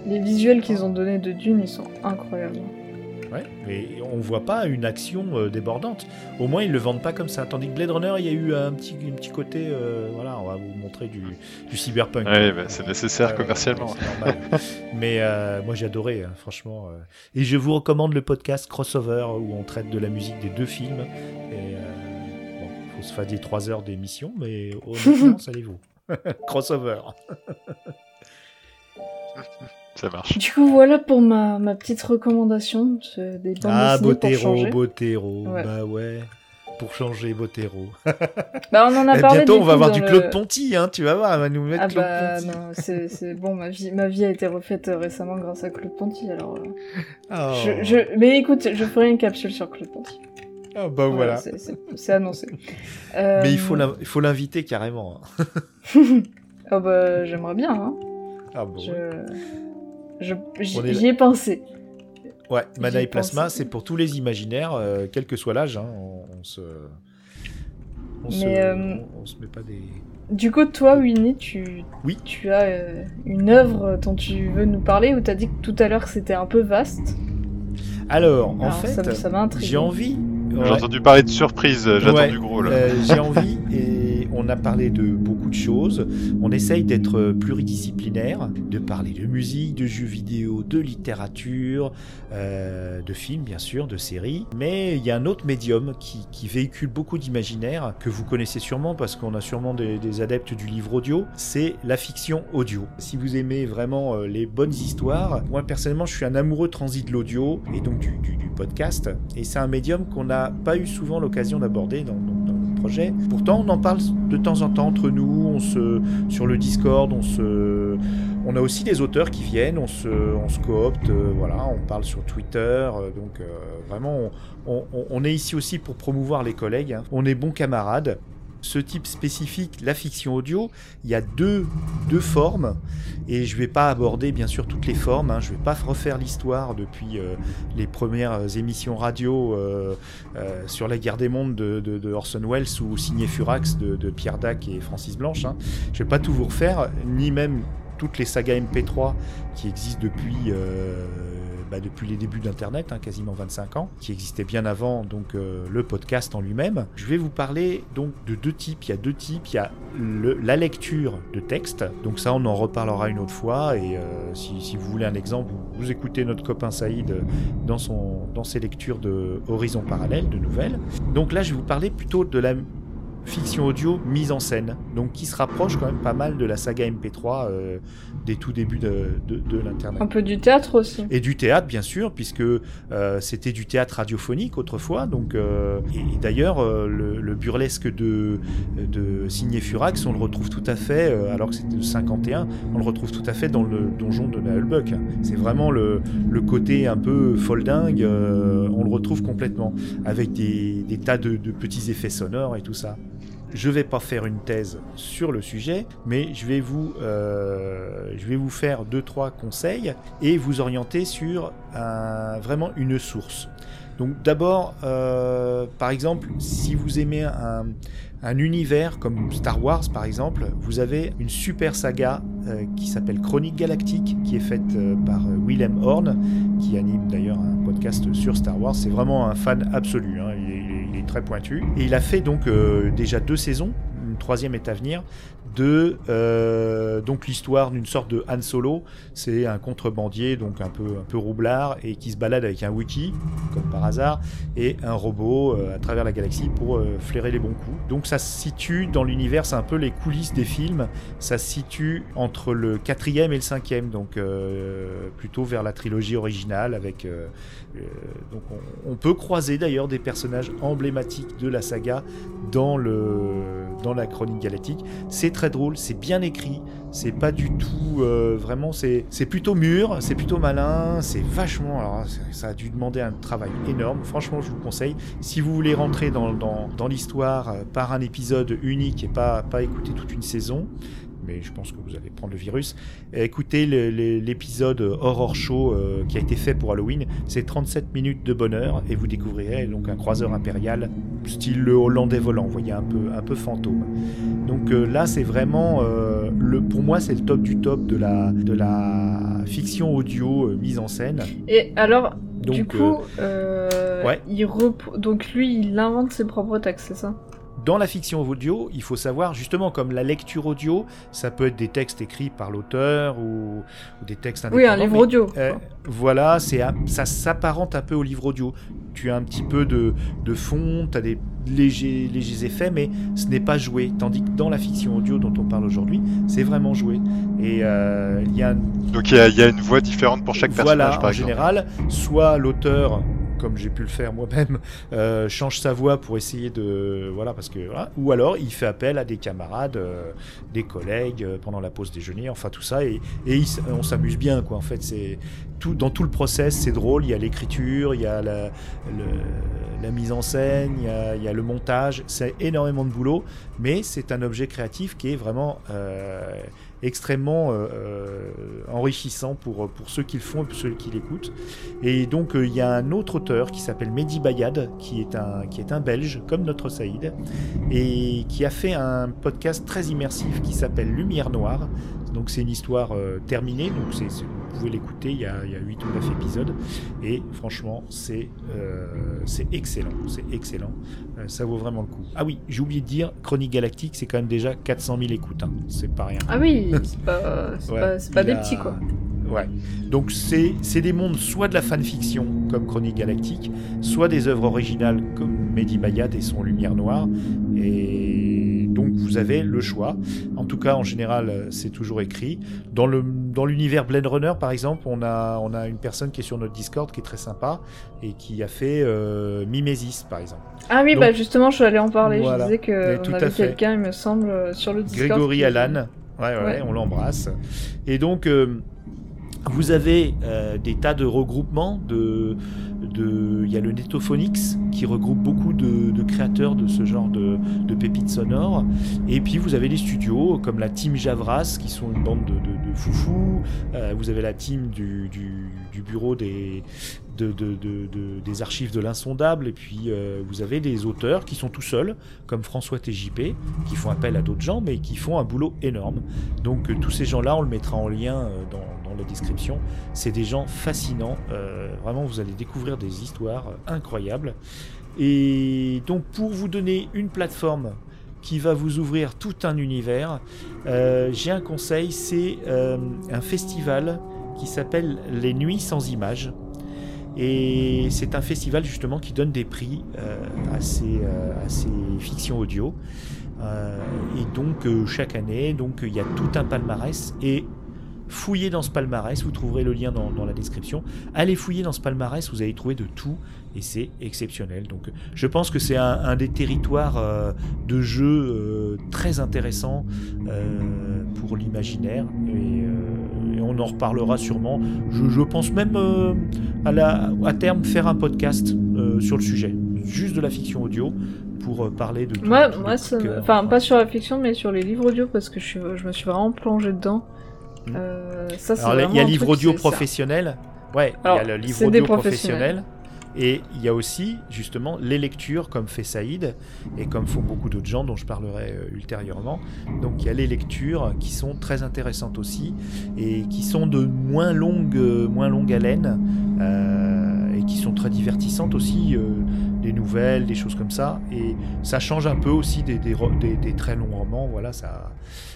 Les visuels qu'ils ont donnés de Dune, ils sont incroyables. Ouais, mais on voit pas une action euh, débordante. Au moins, ils le vendent pas comme ça. Tandis que Blade Runner, il y a eu un petit, un petit côté. euh, voilà, on va vous montrer du, du cyberpunk. ouais, bah, c'est nécessaire ouais, commercialement. mais euh, moi, j'ai adoré, hein, franchement. euh. Et je vous recommande le podcast Crossover où on traite de la musique des deux films. Et euh, bon, faut se faire des trois heures d'émission, mais honnêtement, vaut. Crossover. Ça marche. Du coup, voilà pour ma, ma petite recommandation de- des bandes Ah, dessinées pour Botero. Botero. Ouais. Bah ouais. Pour changer Botero. Bah, on en a Eh, parlé bientôt, du on va avoir du le- Claude Ponty, hein, tu vas voir, elle va nous mettre Ah Claude bah Ponty. non, c'est c'est bon, ma vie, ma vie a été refaite euh, récemment grâce à Claude Ponty, alors... euh, Oh. je, je- Mais écoute, je ferai une capsule sur Claude Ponty. Ah bah voilà. c'est- c'est c'est annoncé. Euh, Mais il faut il faut l'inviter carrément. hein. Ah bah j'aimerais bien, hein. Ah bon. Je... j'y ai pensé. Ouais, Mana et Plasma, c'est pour tous les imaginaires, euh, quel que soit l'âge. hein, on, on se. On se, Mais, euh, on, on se met pas des. Du coup, toi, Winnie, tu, Oui. tu as euh, une œuvre dont tu veux nous parler, où t'as dit que tout à l'heure que c'était un peu vaste. Alors, en Alors, fait, ça, j'ai envie. J'ai entendu parler de surprise, j'attends Ouais, du gros là. euh, j'ai envie, et on a parlé de beaucoup de choses. On essaye d'être pluridisciplinaire, de parler de musique, de jeux vidéo, de littérature, euh, de films bien sûr, de séries. Mais il y a un autre médium qui, véhicule beaucoup d'imaginaire, que vous connaissez sûrement parce qu'on a sûrement des, adeptes du livre audio, c'est la fiction audio. Si vous aimez vraiment euh, les bonnes histoires, moi personnellement je suis un amoureux transi de l'audio et donc du, podcast. Et c'est un médium qu'on n'a pas eu souvent l'occasion d'aborder dans, dans- Pourtant on en parle de temps en temps entre nous, on se, sur le Discord, on se... On a aussi des auteurs qui viennent, on se, on se coopte, euh, voilà, on parle sur Twitter, euh, donc euh, vraiment, on est ici aussi pour promouvoir les collègues. hein. On est bons camarades. Ce type spécifique, la fiction audio, il y a deux, deux formes, et je ne vais pas aborder bien sûr toutes les formes, hein. je ne vais pas refaire l'histoire depuis euh, les premières émissions radio euh, euh, sur la guerre des mondes de, Orson Welles ou signé Furax de, Pierre Dac et Francis Blanche. Hein. Je ne vais pas tout vous refaire, ni même toutes les sagas MP3 qui existent depuis bah, depuis les débuts d'Internet, hein, quasiment 25 ans, qui existait bien avant donc euh, le podcast en lui-même. Je vais vous parler donc de deux types. Il y a deux types. Il y a la lecture de texte. Donc ça, on en reparlera une autre fois. Et euh, si, vous voulez un exemple, vous, écoutez notre copain Saïd dans, son, dans ses lectures de Horizon parallèle, de nouvelles. Donc là, je vais vous parler plutôt de la fiction audio mise en scène, donc qui se rapproche quand même pas mal de la saga MP3 euh, des tout débuts de, de, l'Internet. Un peu du théâtre aussi. Et du théâtre, bien sûr, puisque euh, c'était du théâtre radiophonique autrefois. Donc, euh, et, d'ailleurs, le, burlesque de, de Signé Furax, on le retrouve tout à fait, alors que c'était de 51, on le retrouve tout à fait dans le donjon de Nahelbuck. C'est vraiment le, le, côté un peu foldingue, on le retrouve complètement, avec des, des tas de, de petits effets sonores et tout ça. Je ne vais pas faire une thèse sur le sujet, mais je vais vous, euh, je vais vous faire deux trois conseils et vous orienter sur vraiment une source. Donc d'abord, euh, par exemple, si vous aimez un, univers comme Star Wars par exemple, vous avez une super saga euh, qui s'appelle Chronique Galactique, qui est faite par Willem Horn, qui anime d'ailleurs un podcast sur Star Wars. C'est vraiment un fan absolu. Hein. Il, est, très pointu. Et il a fait donc euh, déjà deux saisons, une troisième est à venir, de euh, donc l'histoire d'une sorte de Han Solo. C'est un contrebandier, donc un peu, un peu roublard, et qui se balade avec un wiki, comme par hasard, et un robot euh, à travers la galaxie pour flairer les bons coups. Donc ça se situe dans l'univers, c'est un peu les coulisses des films. Ça se situe entre le quatrième et le cinquième, donc plutôt vers la trilogie originale avec euh, donc on, peut croiser d'ailleurs des personnages emblématiques de la saga dans, le, dans la chronique galactique. C'est très drôle, c'est bien écrit, c'est pas du tout euh, vraiment, c'est plutôt mûr, c'est plutôt malin, c'est vachement. Alors ça a dû demander un travail énorme. Franchement, je vous le conseille. Si vous voulez rentrer dans, dans, dans l'histoire euh, par un épisode unique et pas, pas écouter toute une saison, mais je pense que vous allez prendre le virus. Écoutez l'épisode Horror Show euh, qui a été fait pour Halloween. C'est 37 minutes de bonheur et vous découvrirez donc un croiseur impérial style le hollandais volant, vous voyez un peu, un peu fantôme. Donc euh, là, c'est vraiment, euh, le, pour moi, c'est le top du top de la, de la fiction audio mise en scène. Et alors, du coup, il donc lui, il invente ses propres textes, c'est ça? Dans la fiction audio, il faut savoir, justement, comme la lecture audio, ça peut être des textes écrits par l'auteur ou, des textes indépendants. Oui, un livre audio. Euh, voilà, c'est ça s'apparente un peu au livre audio. Tu as un petit peu de, de fond, tu as des légers, légers effets, mais ce n'est pas joué. Tandis que dans la fiction audio dont on parle aujourd'hui, c'est vraiment joué. Et euh, il y a... Donc il y, y, a une voix différente pour chaque personnage, par en général, soit l'auteur comme j'ai pu le faire moi-même, euh, change sa voix pour essayer de voilà parce que ou alors il fait appel à des camarades, euh, des collègues euh, pendant la pause déjeuner, enfin tout ça et, on s'amuse bien quoi. En fait, c'est tout dans tout le process, c'est drôle. Il y a l'écriture, il y a la, mise en scène, il y a, le montage. C'est énormément de boulot, mais c'est un objet créatif qui est vraiment euh, enrichissant pour, pour ceux qui le font et pour ceux qui l'écoutent. Et donc euh, il y a un autre auteur qui s'appelle Mehdi Bayad, qui est, un, qui est un Belge, comme notre Saïd, et qui a fait un podcast très immersif qui s'appelle Lumière Noire. Donc c'est une histoire terminée, donc vous pouvez l'écouter, il, y a 8 ou 9 épisodes. Et franchement, c'est c'est excellent. C'est excellent. ça vaut vraiment le coup. Ah oui, j'ai oublié de dire, Chronique Galactique, c'est quand même déjà 400 000 écoutes. Hein. C'est pas rien. Ah oui, c'est pas, pas, des petits, quoi. Ouais. Donc c'est des mondes soit de la fanfiction, comme Chronique Galactique, soit des œuvres originales, comme Mehdi Bayad et son Lumière Noire. Et vous avez le choix. En tout cas, en général, c'est toujours écrit. Dans le dans l'univers Blade Runner, par exemple, on a on a une personne qui est sur notre Discord qui est très sympa et qui a fait euh, Mimesis, par exemple. Ah oui, bah justement, je suis allé en parler. Je disais que on avait quelqu'un, il me semble, sur le Discord. Grégory Allan, Ouais, ouais, on l'embrasse. Et donc, euh, vous avez euh, des tas de regroupements de, de, il y a le Netophonix qui regroupe beaucoup de, créateurs de ce genre de, pépites sonores. Et puis vous avez les studios comme la team Javras qui sont une bande de, de foufous. Euh, vous avez la team du, bureau des, de, de, de, des archives de l'insondable, et puis euh, vous avez des auteurs qui sont tout seuls, comme François TJP, qui font appel à d'autres gens, mais qui font un boulot énorme. Donc euh, tous ces gens-là, on le mettra en lien dans, la description. C'est des gens fascinants, vraiment vous allez découvrir des histoires incroyables. Et donc pour vous donner une plateforme qui va vous ouvrir tout un univers, j'ai un conseil, c'est un festival qui s'appelle Les Nuits sans images. Et c'est un festival justement qui donne des prix euh, à, ces, euh, fictions audio. Euh, et donc euh, chaque année, donc il y a tout un palmarès et fouillez dans ce palmarès, vous trouverez le lien dans, dans, la description. Allez fouiller dans ce palmarès, vous allez trouver de tout et c'est exceptionnel. Donc je pense que c'est un, un, des territoires euh, de jeu euh, très intéressant euh, pour l'imaginaire et, et, on en reparlera sûrement. Je, je pense même à, la, à, terme faire un podcast sur le sujet, juste de la fiction audio pour parler de tout. Moi, moi enfin pas sur la fiction mais sur les livres audio parce que je, suis, je me suis vraiment plongé dedans. Mmh. Euh, ça, Alors, il y a livre audio professionnel. Ouais, il y a le livre audio professionnel. Et il y a aussi justement les lectures comme fait Saïd et comme font beaucoup d'autres gens dont je parlerai euh, ultérieurement. Donc il y a les lectures qui sont très intéressantes aussi et qui sont de moins longue, euh, moins longue haleine euh, et qui sont très divertissantes aussi. Euh, des nouvelles, des choses comme ça. Et ça change un peu aussi des, des, des, des très longs romans. Voilà, ça,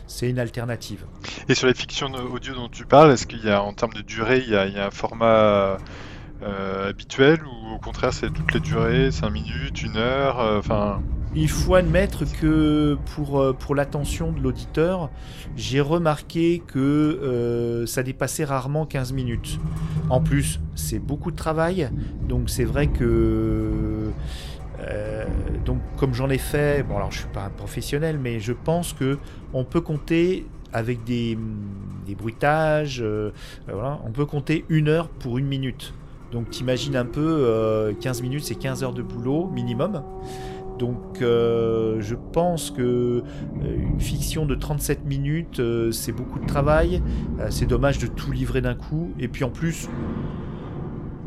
c'est une alternative. Et sur les fictions audio dont tu parles, est-ce qu'il y a en termes de durée, il y a, il y a un format euh, habituel ou au contraire c'est toutes les durées, 5 minutes, 1 heure, enfin. Euh, il faut admettre que pour, euh, pour l'attention de l'auditeur, j'ai remarqué que euh, ça dépassait rarement 15 minutes. En plus, c'est beaucoup de travail, donc c'est vrai que... Euh, donc comme j'en ai fait, bon alors je suis pas un professionnel, mais je pense que on peut compter avec des, bruitages, euh, voilà, on peut compter une heure pour une minute. Donc t'imagines un peu, euh, 15 minutes c'est 15 heures de boulot minimum. Donc euh, je pense que euh, une fiction de 37 minutes, euh, c'est beaucoup de travail. Euh, c'est dommage de tout livrer d'un coup. Et puis en plus,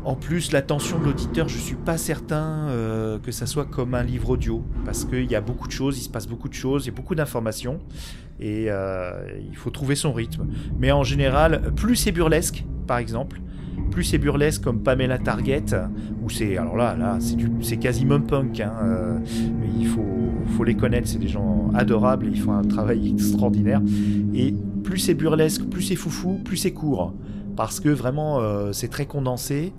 en plus l'attention de l'auditeur, je suis pas certain euh, que ça soit comme un livre audio, parce qu'il y a beaucoup de choses, il se passe beaucoup de choses, il y a beaucoup d'informations, et euh, il faut trouver son rythme. Mais en général, plus c'est burlesque, par exemple, plus c'est burlesque comme Pamela Target, où c'est alors là, là, c'est quasiment punk. Hein, euh, mais il faut, les connaître, c'est des gens adorables, ils font un travail extraordinaire. Et plus c'est burlesque, plus c'est foufou, plus c'est court, parce que vraiment euh, c'est très condensé.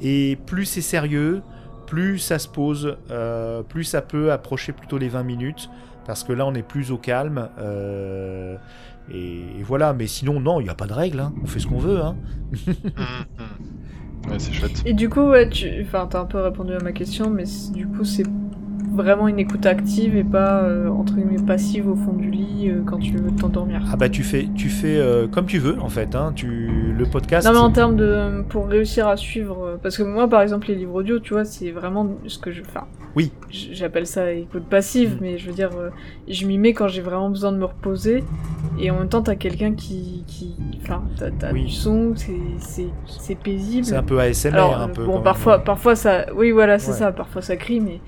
Et plus c'est sérieux, plus ça se pose, euh, plus ça peut approcher plutôt les 20 minutes, parce que là on est plus au calme. Euh, et, et, voilà, mais sinon, non, il n'y a pas de règle, hein. on fait ce qu'on veut. Hein. ouais, c'est chouette. Et du coup, ouais, tu enfin, as un peu répondu à ma question, mais du coup, c'est vraiment une écoute active et pas euh, entre guillemets passive au fond du lit euh, quand tu veux t'endormir. Ah bah tu fais tu fais euh, comme tu veux en fait hein, tu le podcast Non mais en termes de pour réussir à suivre parce que moi par exemple les livres audio, tu vois, c'est vraiment ce que je enfin oui. J'appelle ça écoute passive mmh. mais je veux dire je m'y mets quand j'ai vraiment besoin de me reposer et en même temps t'as quelqu'un qui qui enfin t'as oui. du son, c'est c'est paisible. C'est un peu ASMR Alors, un peu. Bon parfois même. parfois ça oui voilà, c'est ouais. ça, parfois ça crie mais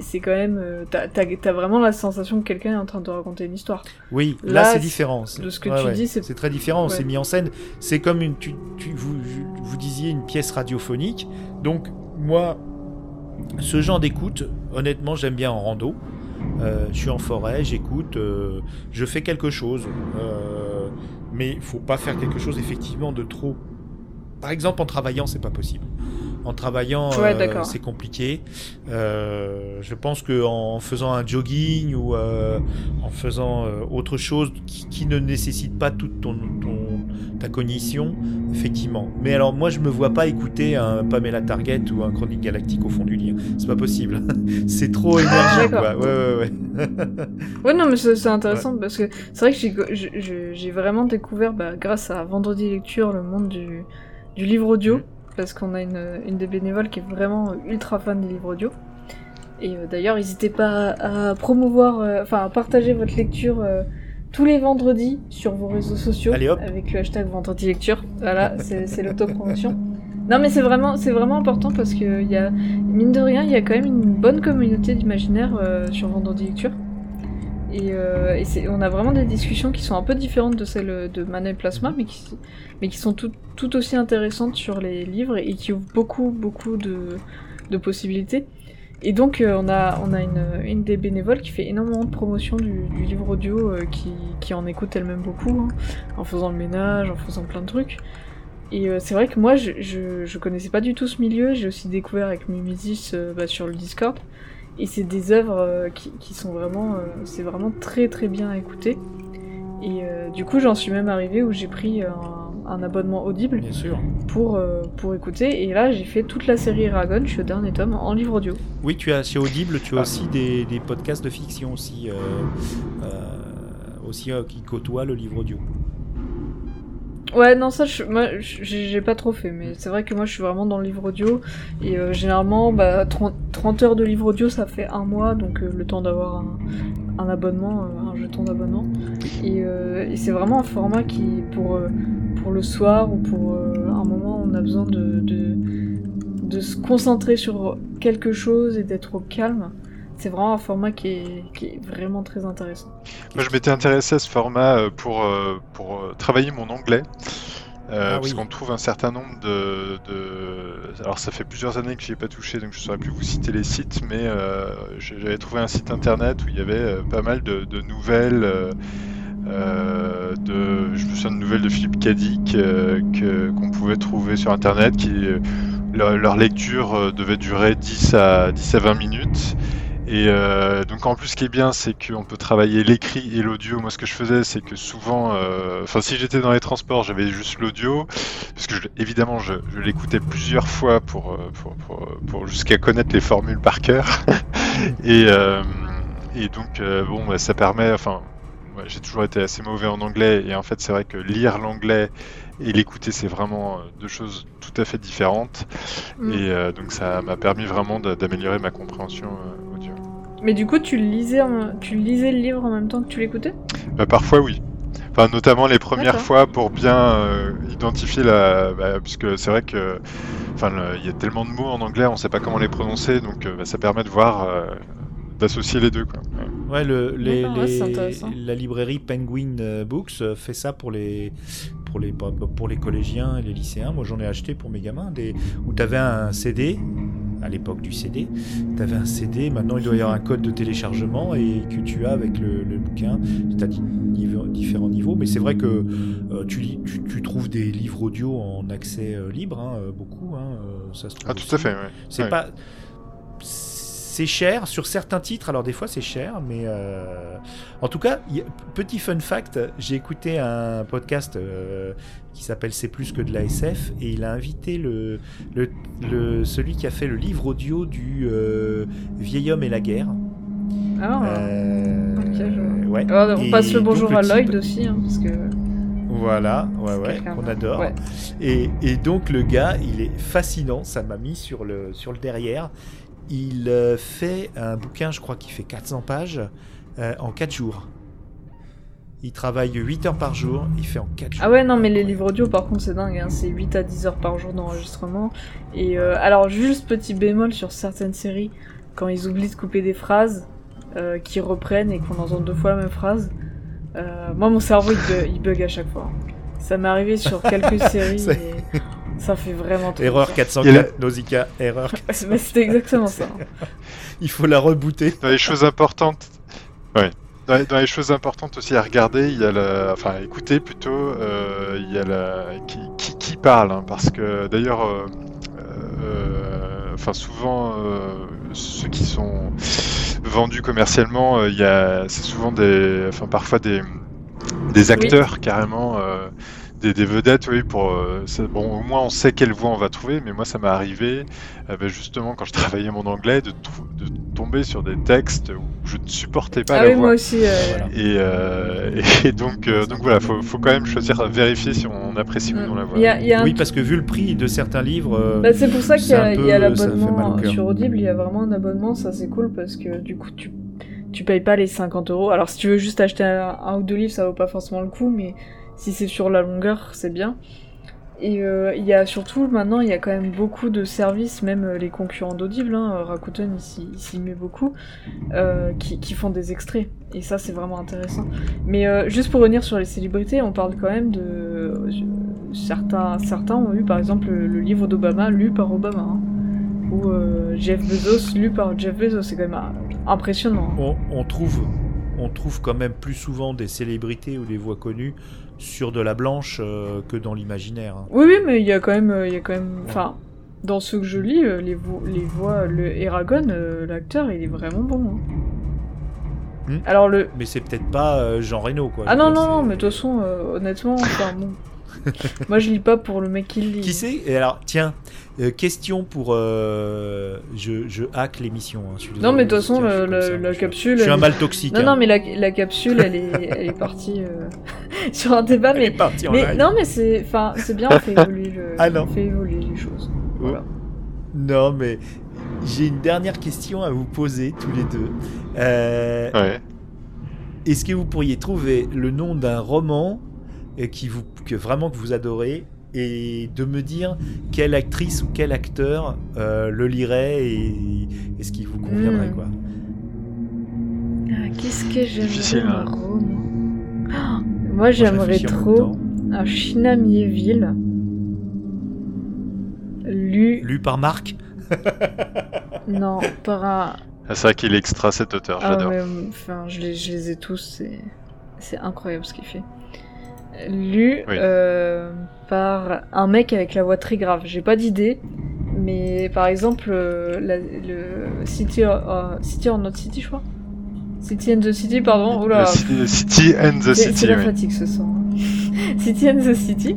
c'est quand même. Euh, T'as as, vraiment la sensation que quelqu'un est en train de raconter une histoire. Oui, là, là c'est différent. De ce que ouais, tu ouais. dis, c'est très différent. Ouais. C'est mis en scène. C'est comme une. Tu, tu, vous, vous disiez une pièce radiophonique. Donc, moi, ce genre d'écoute, honnêtement, j'aime bien en rando. Euh, je suis en forêt, j'écoute, euh, je fais quelque chose. Euh, mais il faut pas faire quelque chose effectivement de trop. Par exemple, en travaillant, c'est pas possible en travaillant, ouais, euh, c'est compliqué. Euh, je pense que en faisant un jogging ou euh, en faisant autre chose qui, qui, ne nécessite pas toute ton, ton, ta cognition, effectivement. Mais alors moi, je me vois pas écouter un Pamela Target ou un Chronique Galactique au fond du lit. C'est pas possible. c'est trop énergique. quoi. Ouais, ouais, ouais. ouais, non, mais c'est intéressant ouais. parce que c'est vrai que j'ai vraiment découvert, bah, grâce à Vendredi Lecture, le monde du, du livre audio. Mmh parce qu'on a une, une des bénévoles qui est vraiment ultra fan des livres audio. Et euh, d'ailleurs, n'hésitez pas à, à promouvoir, euh, enfin à partager votre lecture euh, tous les vendredis sur vos réseaux sociaux Allez, avec le hashtag vendredi lecture. Voilà, c'est l'autopromotion. Non mais c'est vraiment, c'est vraiment important parce que il y a, mine de rien, il y a quand même une bonne communauté d'imaginaire euh, sur vendredi lecture. Et, euh, on a vraiment des discussions qui sont un peu différentes de celles de Mana et Plasma, mais qui, sont tout, aussi intéressantes sur les livres et qui ouvrent beaucoup, beaucoup de, possibilités. Et donc, euh, on a, une, des bénévoles qui fait énormément de promotion du, livre audio, euh, qui, en écoute elle-même beaucoup, hein, en faisant le ménage, en faisant plein de trucs. Et c'est vrai que moi, je, je, connaissais pas du tout ce milieu, j'ai aussi découvert avec Mimesis euh, bah, sur le Discord. Et c'est des œuvres euh, qui, qui sont vraiment, euh, c'est vraiment très très bien à écouter. Et euh, du coup, j'en suis même arrivée où j'ai pris un, un abonnement audible Bien sûr. pour, pour écouter. Et là, j'ai fait toute la série Eragon, je suis au dernier tome, en livre audio. Oui, tu as chez Audible, tu as Ah. aussi des, des podcasts de fiction aussi, aussi qui côtoient le livre audio. Ouais, non, ça, je, moi, j'ai pas trop fait, mais c'est vrai que moi, je suis vraiment dans le livre audio. Et euh, généralement, bah, 30, 30 heures de livre audio, ça fait un mois, donc euh, le temps d'avoir un, un abonnement, euh, un jeton d'abonnement. Et, et c'est vraiment un format qui, pour, pour le soir ou pour un moment, on a besoin de, de, de se concentrer sur quelque chose et d'être au calme. C'est vraiment un format qui est, qui est vraiment très intéressant. Moi, je m'étais intéressé à ce format euh, pour, euh, pour euh, travailler mon anglais. Euh, Ah parce oui. qu'on trouve un certain nombre de, de- Alors, ça fait plusieurs années que j'y ai pas touché, donc je saurais plus vous citer les sites, mais euh, j'avais trouvé un site internet où il y avait euh, pas mal de, de nouvelles. de, je me souviens de nouvelles de Philippe Cadic euh, que- qu'on pouvait trouver sur internet qui leur, leur lecture devait durer 10 à, 10 à 20 minutes et euh, donc en plus, ce qui est bien, c'est qu'on peut travailler l'écrit et l'audio. Moi, ce que je faisais, c'est que souvent, euh, enfin, si j'étais dans les transports, j'avais juste l'audio, parce que je- évidemment, je, je l'écoutais plusieurs fois pour, euh, pour, pour, pour jusqu'à connaître les formules par cœur. et, euh, et donc, bon, bah, ça permet, enfin, ouais, j'ai toujours été assez mauvais en anglais, et en fait, c'est vrai que lire l'anglais et l'écouter, c'est vraiment deux choses tout à fait différentes. Mm. Et donc, ça m'a permis vraiment d'a- d'améliorer ma compréhension. Mais du coup, tu lisais, en- tu lisais le livre en même temps que tu l'écoutais? Bah, parfois oui. Enfin, notamment les premières fois pour bien euh, identifier la. bah, puisque c'est vrai que. Enfin, le- il y a tellement de mots en anglais, on sait pas comment les prononcer, donc euh, bah, ça permet de voir. euh, d'associer les deux, quoi. Ouais. Le, les, ouais, la librairie Penguin Books fait ça pour les, pour les, pour les collégiens et les lycéens. Moi, j'en ai acheté pour mes gamins, des, où tu avais un CD, à l'époque du CD, tu avais un CD, maintenant il doit y avoir un code de téléchargement et que tu as avec le, le bouquin. Tu as différents niveaux, mais c'est vrai que euh, tu, lis- tu, tu trouves des livres audio en accès euh, libre, hein, euh, beaucoup, hein, ça se trouve Ah, tout aussi. à fait, ouais. C'est Ouais. pas. C'est cher sur certains titres, alors des fois c'est cher, mais euh, en tout cas, y petit fun fact, j'ai écouté un podcast euh, qui s'appelle C'est plus que de la SF et il a invité le, le, le- celui qui a fait le livre audio du euh, Vieil homme et la guerre. Ah, Euh, ok, je ouais. Ah, on Et passe le bonjour à Lloyd aussi, hein, parce que. Voilà, ouais, ouais, de- adore. ouais. Et, et donc le gars, il est fascinant, ça m'a mis sur le, sur le derrière. Il euh, fait un bouquin, je crois qu'il fait 400 pages, euh, en 4 jours. Il travaille 8 heures par jour, il fait en 4 jours. Ah ouais, non, mais les livres audio, par contre, c'est dingue. Hein. C'est 8 à 10 heures par jour d'enregistrement. Et euh, alors, juste petit bémol sur certaines séries, quand ils oublient de couper des phrases, euh, qui reprennent et qu'on entend deux fois la même phrase, moi, mon cerveau, il, bu- il bug à chaque fois. Ça m'est arrivé sur quelques séries et ça fait vraiment trop Erreur bizarre. 404, Nausicaa, erreur. Mais c'était exactement ça. Il faut la rebooter. Dans les choses importantes, ouais. Dans les, dans les choses importantes aussi à regarder, il y a la, enfin à écouter plutôt, euh, il y a la qui, qui, qui parle, hein, parce que d'ailleurs, euh, euh, enfin souvent euh, ceux qui sont vendus commercialement, euh, il y a, c'est souvent des, enfin parfois des des acteurs carrément. Des, des vedettes, oui, pour euh, bon, au moins on sait quelle voix on va trouver. Mais moi, ça m'est arrivé, euh, ben, justement, quand je travaillais mon anglais, de, tomber sur des textes où je ne supportais pas Ah la oui, voix. moi aussi. euh. Et, euh, et donc, euh, donc voilà, faut, faut quand même choisir, vérifier si on apprécie ou non la voix. Il y a, il y a un Oui, parce que vu le prix de certains livres, euh, Bah, c'est pour ça qu'il y a, peu- l'abonnement sur Audible, il y a vraiment un abonnement, ça c'est cool parce que du coup tu, tu payes pas les 50 euros. Alors si tu veux juste acheter un, un ou deux livres, ça vaut pas forcément le coup, mais si c'est sur la longueur, c'est bien. Et euh, il y a surtout maintenant, il y a quand même beaucoup de services, même euh, les concurrents d'Audible, hein, Rakuten il s'y- met beaucoup, euh, qui, qui font des extraits. Et ça c'est vraiment intéressant. Mais euh, juste pour revenir sur les célébrités, on parle quand même de... euh, certains, certains ont eu par exemple le, livre d'Obama lu par Obama. hein. Ou euh, Jeff Bezos lu par Jeff Bezos. C'est quand même euh, impressionnant. on, on trouve, on trouve quand même plus souvent des célébrités ou des voix connues sur de la blanche euh, que dans l'imaginaire. hein. Oui, oui, mais il y a quand même... euh, Il y a quand même enfin, dans ceux que je lis, euh, les, vo- les voix... Le Eragon, euh, l'acteur, il est vraiment bon. hein. Hmm. Alors le... Mais c'est peut-être pas euh, Jean Reno, quoi. Ah non, non, non, mais de toute façon, honnêtement, enfin bon... Moi je lis pas pour le mec qui lit. Qui c'est? Et alors, tiens, euh, question pour. euh, je, je hack l'émission. hein, Non, mais de toute façon, la capsule, Je suis un mal toxique. Non, hein. non, mais la, la capsule, elle est, elle est partie euh, sur un débat, Elle est mais... partie en Mais live. non, mais c'est, enfin, c'est bien, on fait évoluer, le, Ah non. on fait évoluer les choses. Voilà. Non, mais j'ai une dernière question à vous poser tous les deux. Euh, Ouais. Est-ce que vous pourriez trouver le nom d'un roman euh, qui vous, que vraiment que vous adorez et de me dire quelle actrice ou quel acteur euh, le lirait et, et ce qui vous conviendrait Hmm. quoi? Ah, qu'est-ce que j'aimerais Difficile, un hein. roman? Ah, Moi, j'aimerais trop un China Miéville lu, Lu par Marc non, par un... Ah, c'est vrai qu'il est extra cet auteur, Ah, j'adore. mais, enfin, je les, je les ai tous, c'est, c'est incroyable ce qu'il fait. Lu Oui. euh, par un mec avec la voix très grave. J'ai pas d'idée, mais par exemple, euh, la- le City, euh, City or Not City, je crois. City and the City, pardon. Oula. Ci- City and the C'est c'est City, la oui. fatigue ce soir. City and the City.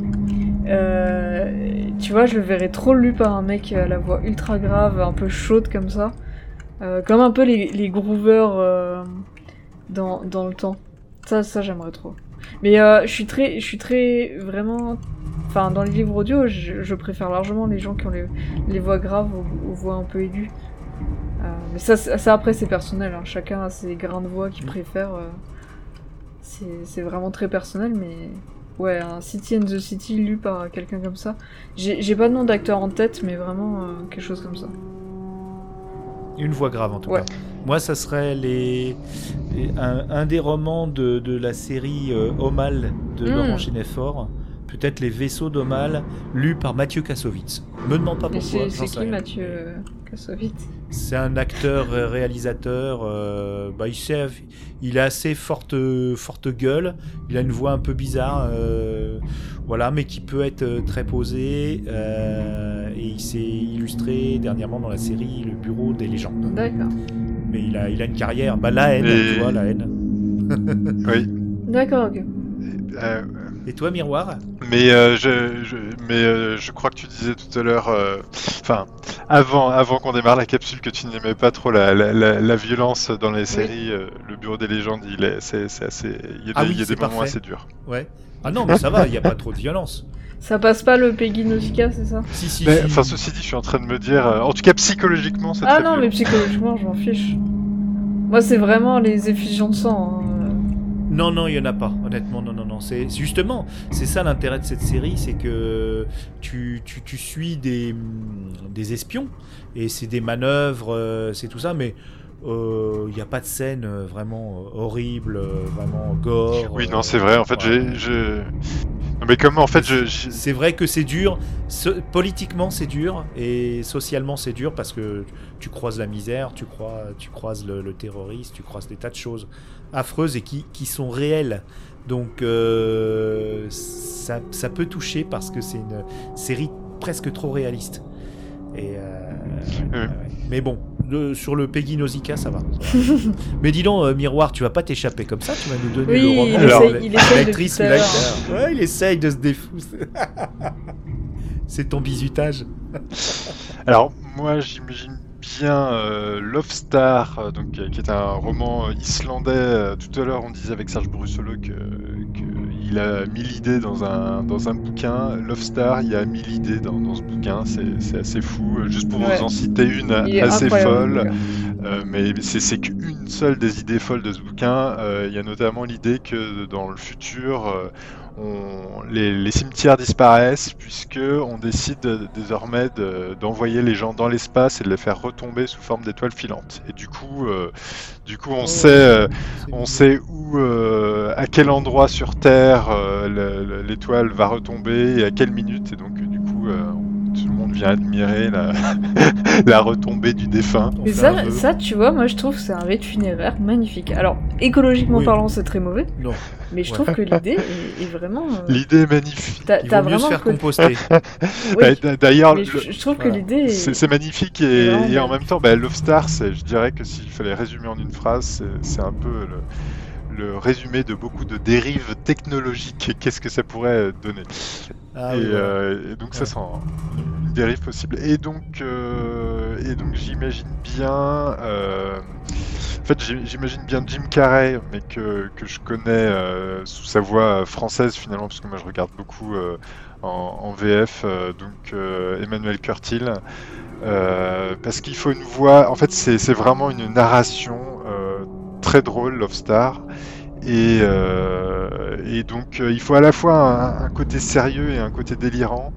Euh, tu vois, je le verrais trop lu par un mec à la voix ultra grave, un peu chaude comme ça. Euh, comme un peu les, les groovers euh, dans, dans le temps. Ça, ça j'aimerais trop. Mais euh, je suis très, je suis très vraiment. Enfin, dans les livres audio, je, je préfère largement les gens qui ont les, les voix graves aux, aux voix un peu aiguës. Euh, mais ça, après, c'est personnel. hein. Chacun a ses grains de voix qu'il préfère. euh. C'est vraiment très personnel, mais ouais, un City and the City lu par quelqu'un comme ça. J'ai pas de nom d'acteur en tête, mais vraiment euh, quelque chose comme ça. Une voix grave en tout Ouais. cas. Moi, ça serait les, les- un, un des romans de, de la série euh, Omal de Mm. Laurent Chénefort. Peut-être Les Vaisseaux d'Omal, lu par Mathieu Kassovitz. Me demande pas pourquoi. c'est qui rien. Mathieu euh, Kassovitz? C'est un acteur euh, réalisateur. euh, bah, il, sait, il a assez forte, forte gueule. Il a une voix un peu bizarre. euh, voilà, mais qui peut être très posé. euh, et il s'est illustré dernièrement dans la série Le Bureau des légendes. D'accord. Mais il a, il a une carrière. Bah, la haine, Et- tu vois, la haine. Oui. D'accord, ok. Euh, Et toi, Miroir? Mais euh, je, je- mais euh, je crois que tu disais tout à l'heure, euh, enfin, avant, avant qu'on démarre la capsule, que tu n'aimais pas trop la, la, la, la violence dans les séries. euh, le Bureau des légendes, il est, c'est, c'est assez, il y a des, Ah oui, il y a c'est des moments assez durs. Ouais. Ah non, mais ça va, il n'y a pas trop de violence. Ça passe pas le Peggy Nausicaa, c'est ça? Si, si, Mais, si. enfin, ceci dit, je suis en train de me dire, euh, en tout cas psychologiquement, c'est Ah très non, mais psychologiquement, je m'en fiche. Moi, c'est vraiment les effusions de sang. hein. Non, non, il y en a pas. Honnêtement, non, non, non. C'est justement, c'est ça l'intérêt de cette série, c'est que tu, tu, tu suis des, des espions et c'est des manœuvres, euh, c'est tout ça, mais il n'y a pas de scène euh, vraiment euh, horrible, euh, vraiment gore. Oui, euh, non, c'est vrai. En fait, ouais. j'ai, mais comment, en fait, je, C'est vrai que c'est dur. So- politiquement, c'est dur. Et socialement, c'est dur parce que tu croises la misère, tu, crois, tu croises le, le terrorisme, tu croises des tas de choses affreuses et qui, qui sont réelles. Donc, euh, ça, ça peut toucher parce que c'est une série presque trop réaliste. Et, euh, Oui. Mais bon, de- sur le Peggy Nausicaa, ça va. Mais dis donc, euh, Miroir, tu vas pas t'échapper comme ça, tu vas nous donner Oui, le Alors, il essaye L'actrice. Ouais, il essaye de se défousser. C'est ton bisutage. Alors moi j'imagine bien euh, Love Star, euh, donc, euh, qui est un roman islandais. Tout à l'heure on disait avec Serge Brussolo que, que il a mille idées dans un, dans un bouquin. Love Star, il y a mille idées dans, dans ce bouquin, c'est assez fou. Juste pour Ouais. vous en citer une assez incroyable, folle. Euh, mais c'est qu'une seule des idées folles de ce bouquin. Euh, Il y a notamment l'idée que dans le futur, euh, on- les, les cimetières disparaissent puisque on décide désormais de- d'envoyer les gens dans l'espace et de les faire retomber sous forme d'étoiles filantes. Et du coup, du coup, on Oh. sait, on où, à quel endroit sur Terre le- le- l'étoile va retomber et à quelle minute. Et donc, euh, du coup, euh, monde vient admirer la, la retombée du défunt. Mais ça, tu vois, moi je trouve que c'est un rite funéraire magnifique. Alors, écologiquement Oui. parlant, c'est très mauvais, Non, mais je Ouais. trouve que l'idée est, est vraiment. euh, L'idée est magnifique. T'as il t'as vaut mieux se vraiment. faire côté- composter. Oui, Euh, d- D'ailleurs, je, je trouve que l'idée est. c'est c'est magnifique et, vraiment en même temps, bah, Love Star, c'est- je dirais que s'il fallait résumer en une phrase, c'est- c'est un peu le, le résumé de beaucoup de dérives technologiques. Qu'est-ce que ça pourrait donner Ah, et, oui, voilà. euh, et donc ça Ouais. un- une dérive possible. Et donc, euh, et donc j'imagine bien, euh, en fait j'imagine bien Jim Carrey, mais que, que je connais sous sa voix française finalement, parce que moi je regarde beaucoup en, en VF, donc Emmanuel Curtil. parce qu'il faut une voix, en fait c'est c'est vraiment une narration très drôle, Love Star. Et, euh, et donc euh, il faut à la fois un, un côté sérieux et un côté délirant.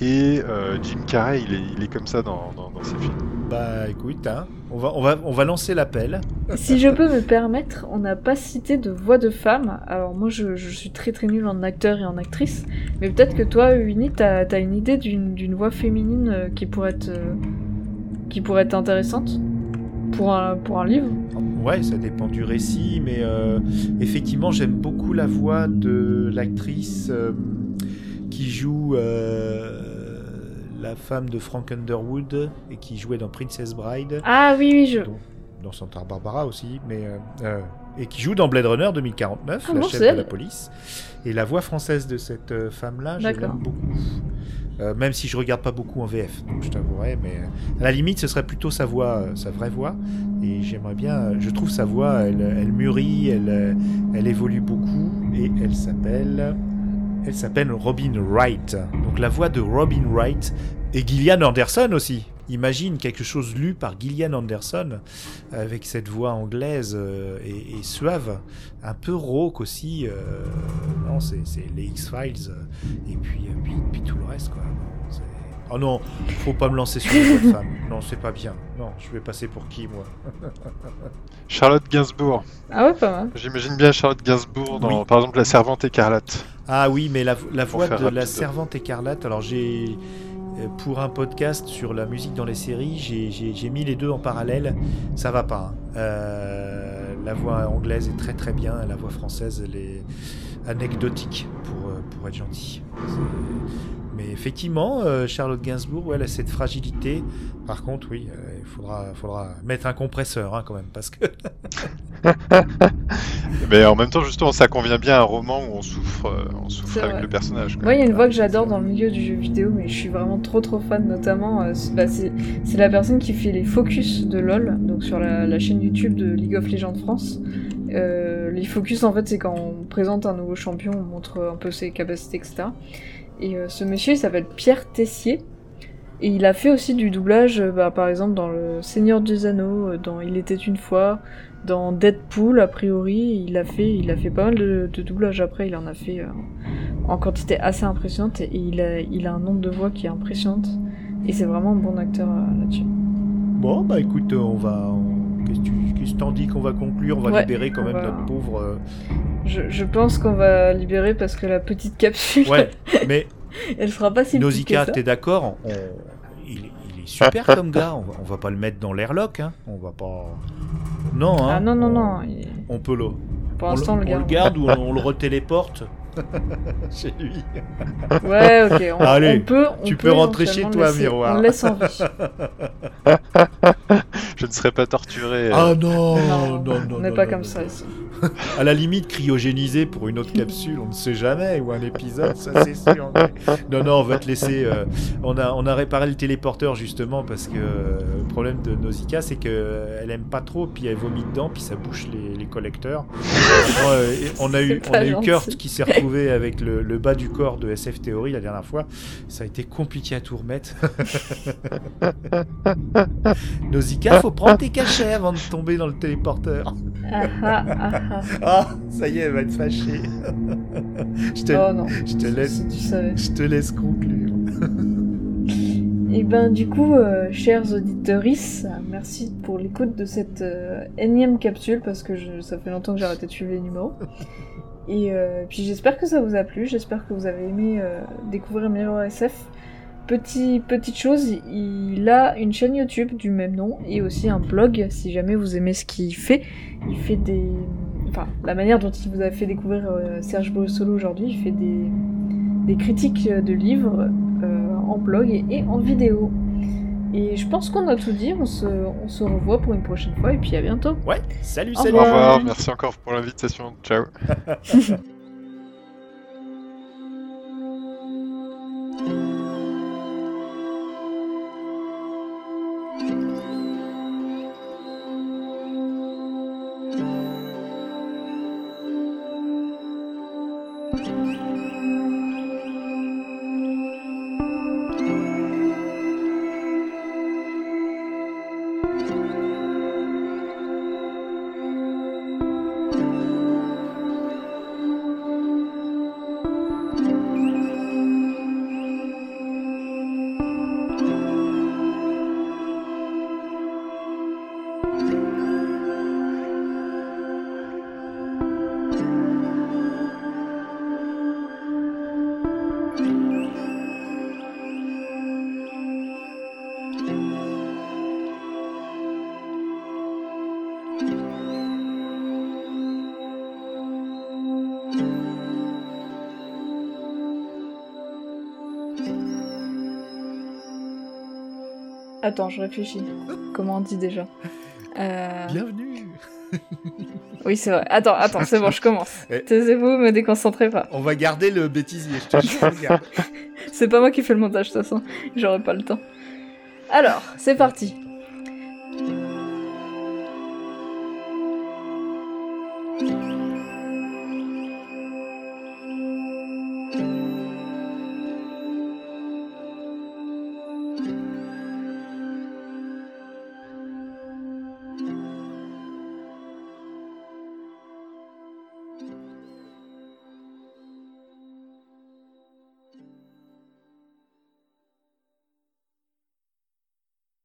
Et euh, Jim Carrey, il est, il est comme ça dans, dans, dans ses films. Bah écoute, hein, on, va, on, va, on va lancer l'appel. Si je peux me permettre, on n'a pas cité de voix de femme. Alors moi, je, je suis très très nulle en acteur et en actrice, mais peut-être que toi, Uni, t'as as une idée d'une d'une voix féminine qui pourrait être qui pourrait être intéressante? Pour un pour un livre. Ouais, ça dépend du récit, mais euh, effectivement, j'aime beaucoup la voix de l'actrice euh, qui joue euh, la femme de Frank Underwood et qui jouait dans Princess Bride, Ah oui oui je. dans, dans Santa Barbara aussi, mais et qui joue dans Blade Runner 2049, Ah la bon, chef de la police. Et la voix française de cette femme-là, je l'aime D'accord. beaucoup. Euh, même si je regarde pas beaucoup en VF, je t'avouerai, mais euh, à la limite, ce serait plutôt sa voix, euh, sa vraie voix. Et j'aimerais bien, je trouve sa voix, elle, elle mûrit, elle, elle évolue beaucoup, et elle s'appelle, elle s'appelle Robin Wright. Donc la voix de Robin Wright et Gillian Anderson aussi. Imagine quelque chose lu par Gillian Anderson avec cette voix anglaise euh, et, et suave, un peu rauque aussi. euh, non, c'est les X-Files euh, et puis, euh, puis, puis tout le reste quoi. Oh non, faut pas me lancer sur les voix de femmes. Non, c'est pas bien. Non, je vais passer pour qui moi? Charlotte Gainsbourg. Ah ouais pas mal. J'imagine bien Charlotte Gainsbourg dans, Oui. par exemple, La Servante écarlate. Ah oui, mais la, voix de la servante écarlate, alors j'ai. Euh, Pour un podcast sur la musique dans les séries, j'ai- mis les deux en parallèle. Ça va pas. hein. Euh, la voix anglaise est très très bien, la voix française elle est anecdotique pour, euh, être gentil. Mais effectivement, Charlotte Gainsbourg, elle a cette fragilité. Par contre, oui, il faudra, faudra mettre un compresseur hein, quand même, parce que Mais en même temps, justement, ça convient bien à un roman où on souffre, euh, on souffre avec vrai. le personnage. Moi, il y a une voix que j'adore dans le milieu du jeu vidéo, mais je suis vraiment trop trop fan, notamment. euh, c'est bah, la personne qui fait les focus de LoL, donc sur la, la chaîne YouTube de League of Legends France. Euh, les focus, en fait, c'est quand on présente un nouveau champion, on montre un peu ses capacités, etc. Et euh, ce monsieur, il s'appelle Pierre Tessier. Et il a fait aussi du doublage, euh, bah, par exemple, dans Le Seigneur des Anneaux, euh, dans Il était une fois, dans Deadpool, a priori. Il a fait, il a fait pas mal de, de doublage après, il en a fait. euh, en quantité assez impressionnante et il a, il a un nombre de voix qui est impressionnante et c'est vraiment un bon acteur euh, là-dessus. Bon, bah écoute, on va. on- Qu'est-ce que tu t'en dis qu'on va conclure? On va Ouais, libérer quand même va- notre pauvre. euh, Je, je pense qu'on va libérer parce que la petite capsule, Ouais, mais elle sera pas si Nausicaa, ça. t'es d'accord On- il, il est super comme gars. On va, on va pas le mettre dans l'airlock. Hein. On va pas. Non, hein. Ah non non on, non, il- On peut le. pour l'instant on le on garde. garde ou on, on le retéléporte chez lui. Ouais ok, on, Allez, on peut. on tu peut peux rentrer chez toi, le laisser- Miroir. On le laisse en vie. je ne serai pas torturé. euh, Ah non, Non, non, non, on n'est pas non, comme non, ça ici. À la limite, cryogénisé pour une autre capsule, on ne sait jamais, ou un épisode, ça c'est sûr. Non, non, on va te laisser. euh, on, a, on a réparé le téléporteur justement parce que euh, le problème de Nausicaa, c'est qu'elle aime pas trop, puis elle vomit dedans, puis ça bouche les, les collecteurs. Euh, on a eu, on a eu. Kurt qui s'est retrouvé avec le, le bas du corps de SF Theory la dernière fois. Ça a été compliqué à tout remettre. Nausicaa, faut prendre tes cachets avant de tomber dans le téléporteur. Ah ça y est, elle va être fâchée. je, te, Oh non, je te laisse, si tu savais. je te laisse conclure. Et ben du coup, euh, chers auditeurs, merci pour l'écoute de cette euh, énième capsule parce que je- ça fait longtemps que j'ai arrêté de suivre les numéros. Et euh, puis j'espère que ça vous a plu, j'espère que vous avez aimé découvrir Mirror SF. Petit, petite chose, il a une chaîne YouTube du même nom et aussi un blog si jamais vous aimez ce qu'il fait. Il fait des... Enfin, la manière dont il vous a fait découvrir euh, Serge Solo aujourd'hui, il fait des, des critiques de livres euh, en blog et, et en vidéo. Et je pense qu'on a tout dit, on se, on se revoit pour une prochaine fois et puis à bientôt. Ouais, salut, Au salut. Au revoir. revoir, merci encore pour l'invitation. Ciao. Attends, je réfléchis. Comment on dit déjà Euh, Bienvenue. Oui, c'est vrai. Attends, attends, c'est bon, je commence. Eh. Taisez-vous, me déconcentrez pas. On va garder le bêtisier, je te. C'est pas moi qui fais le montage, de toute façon. J'aurai pas le temps. Alors, c'est parti.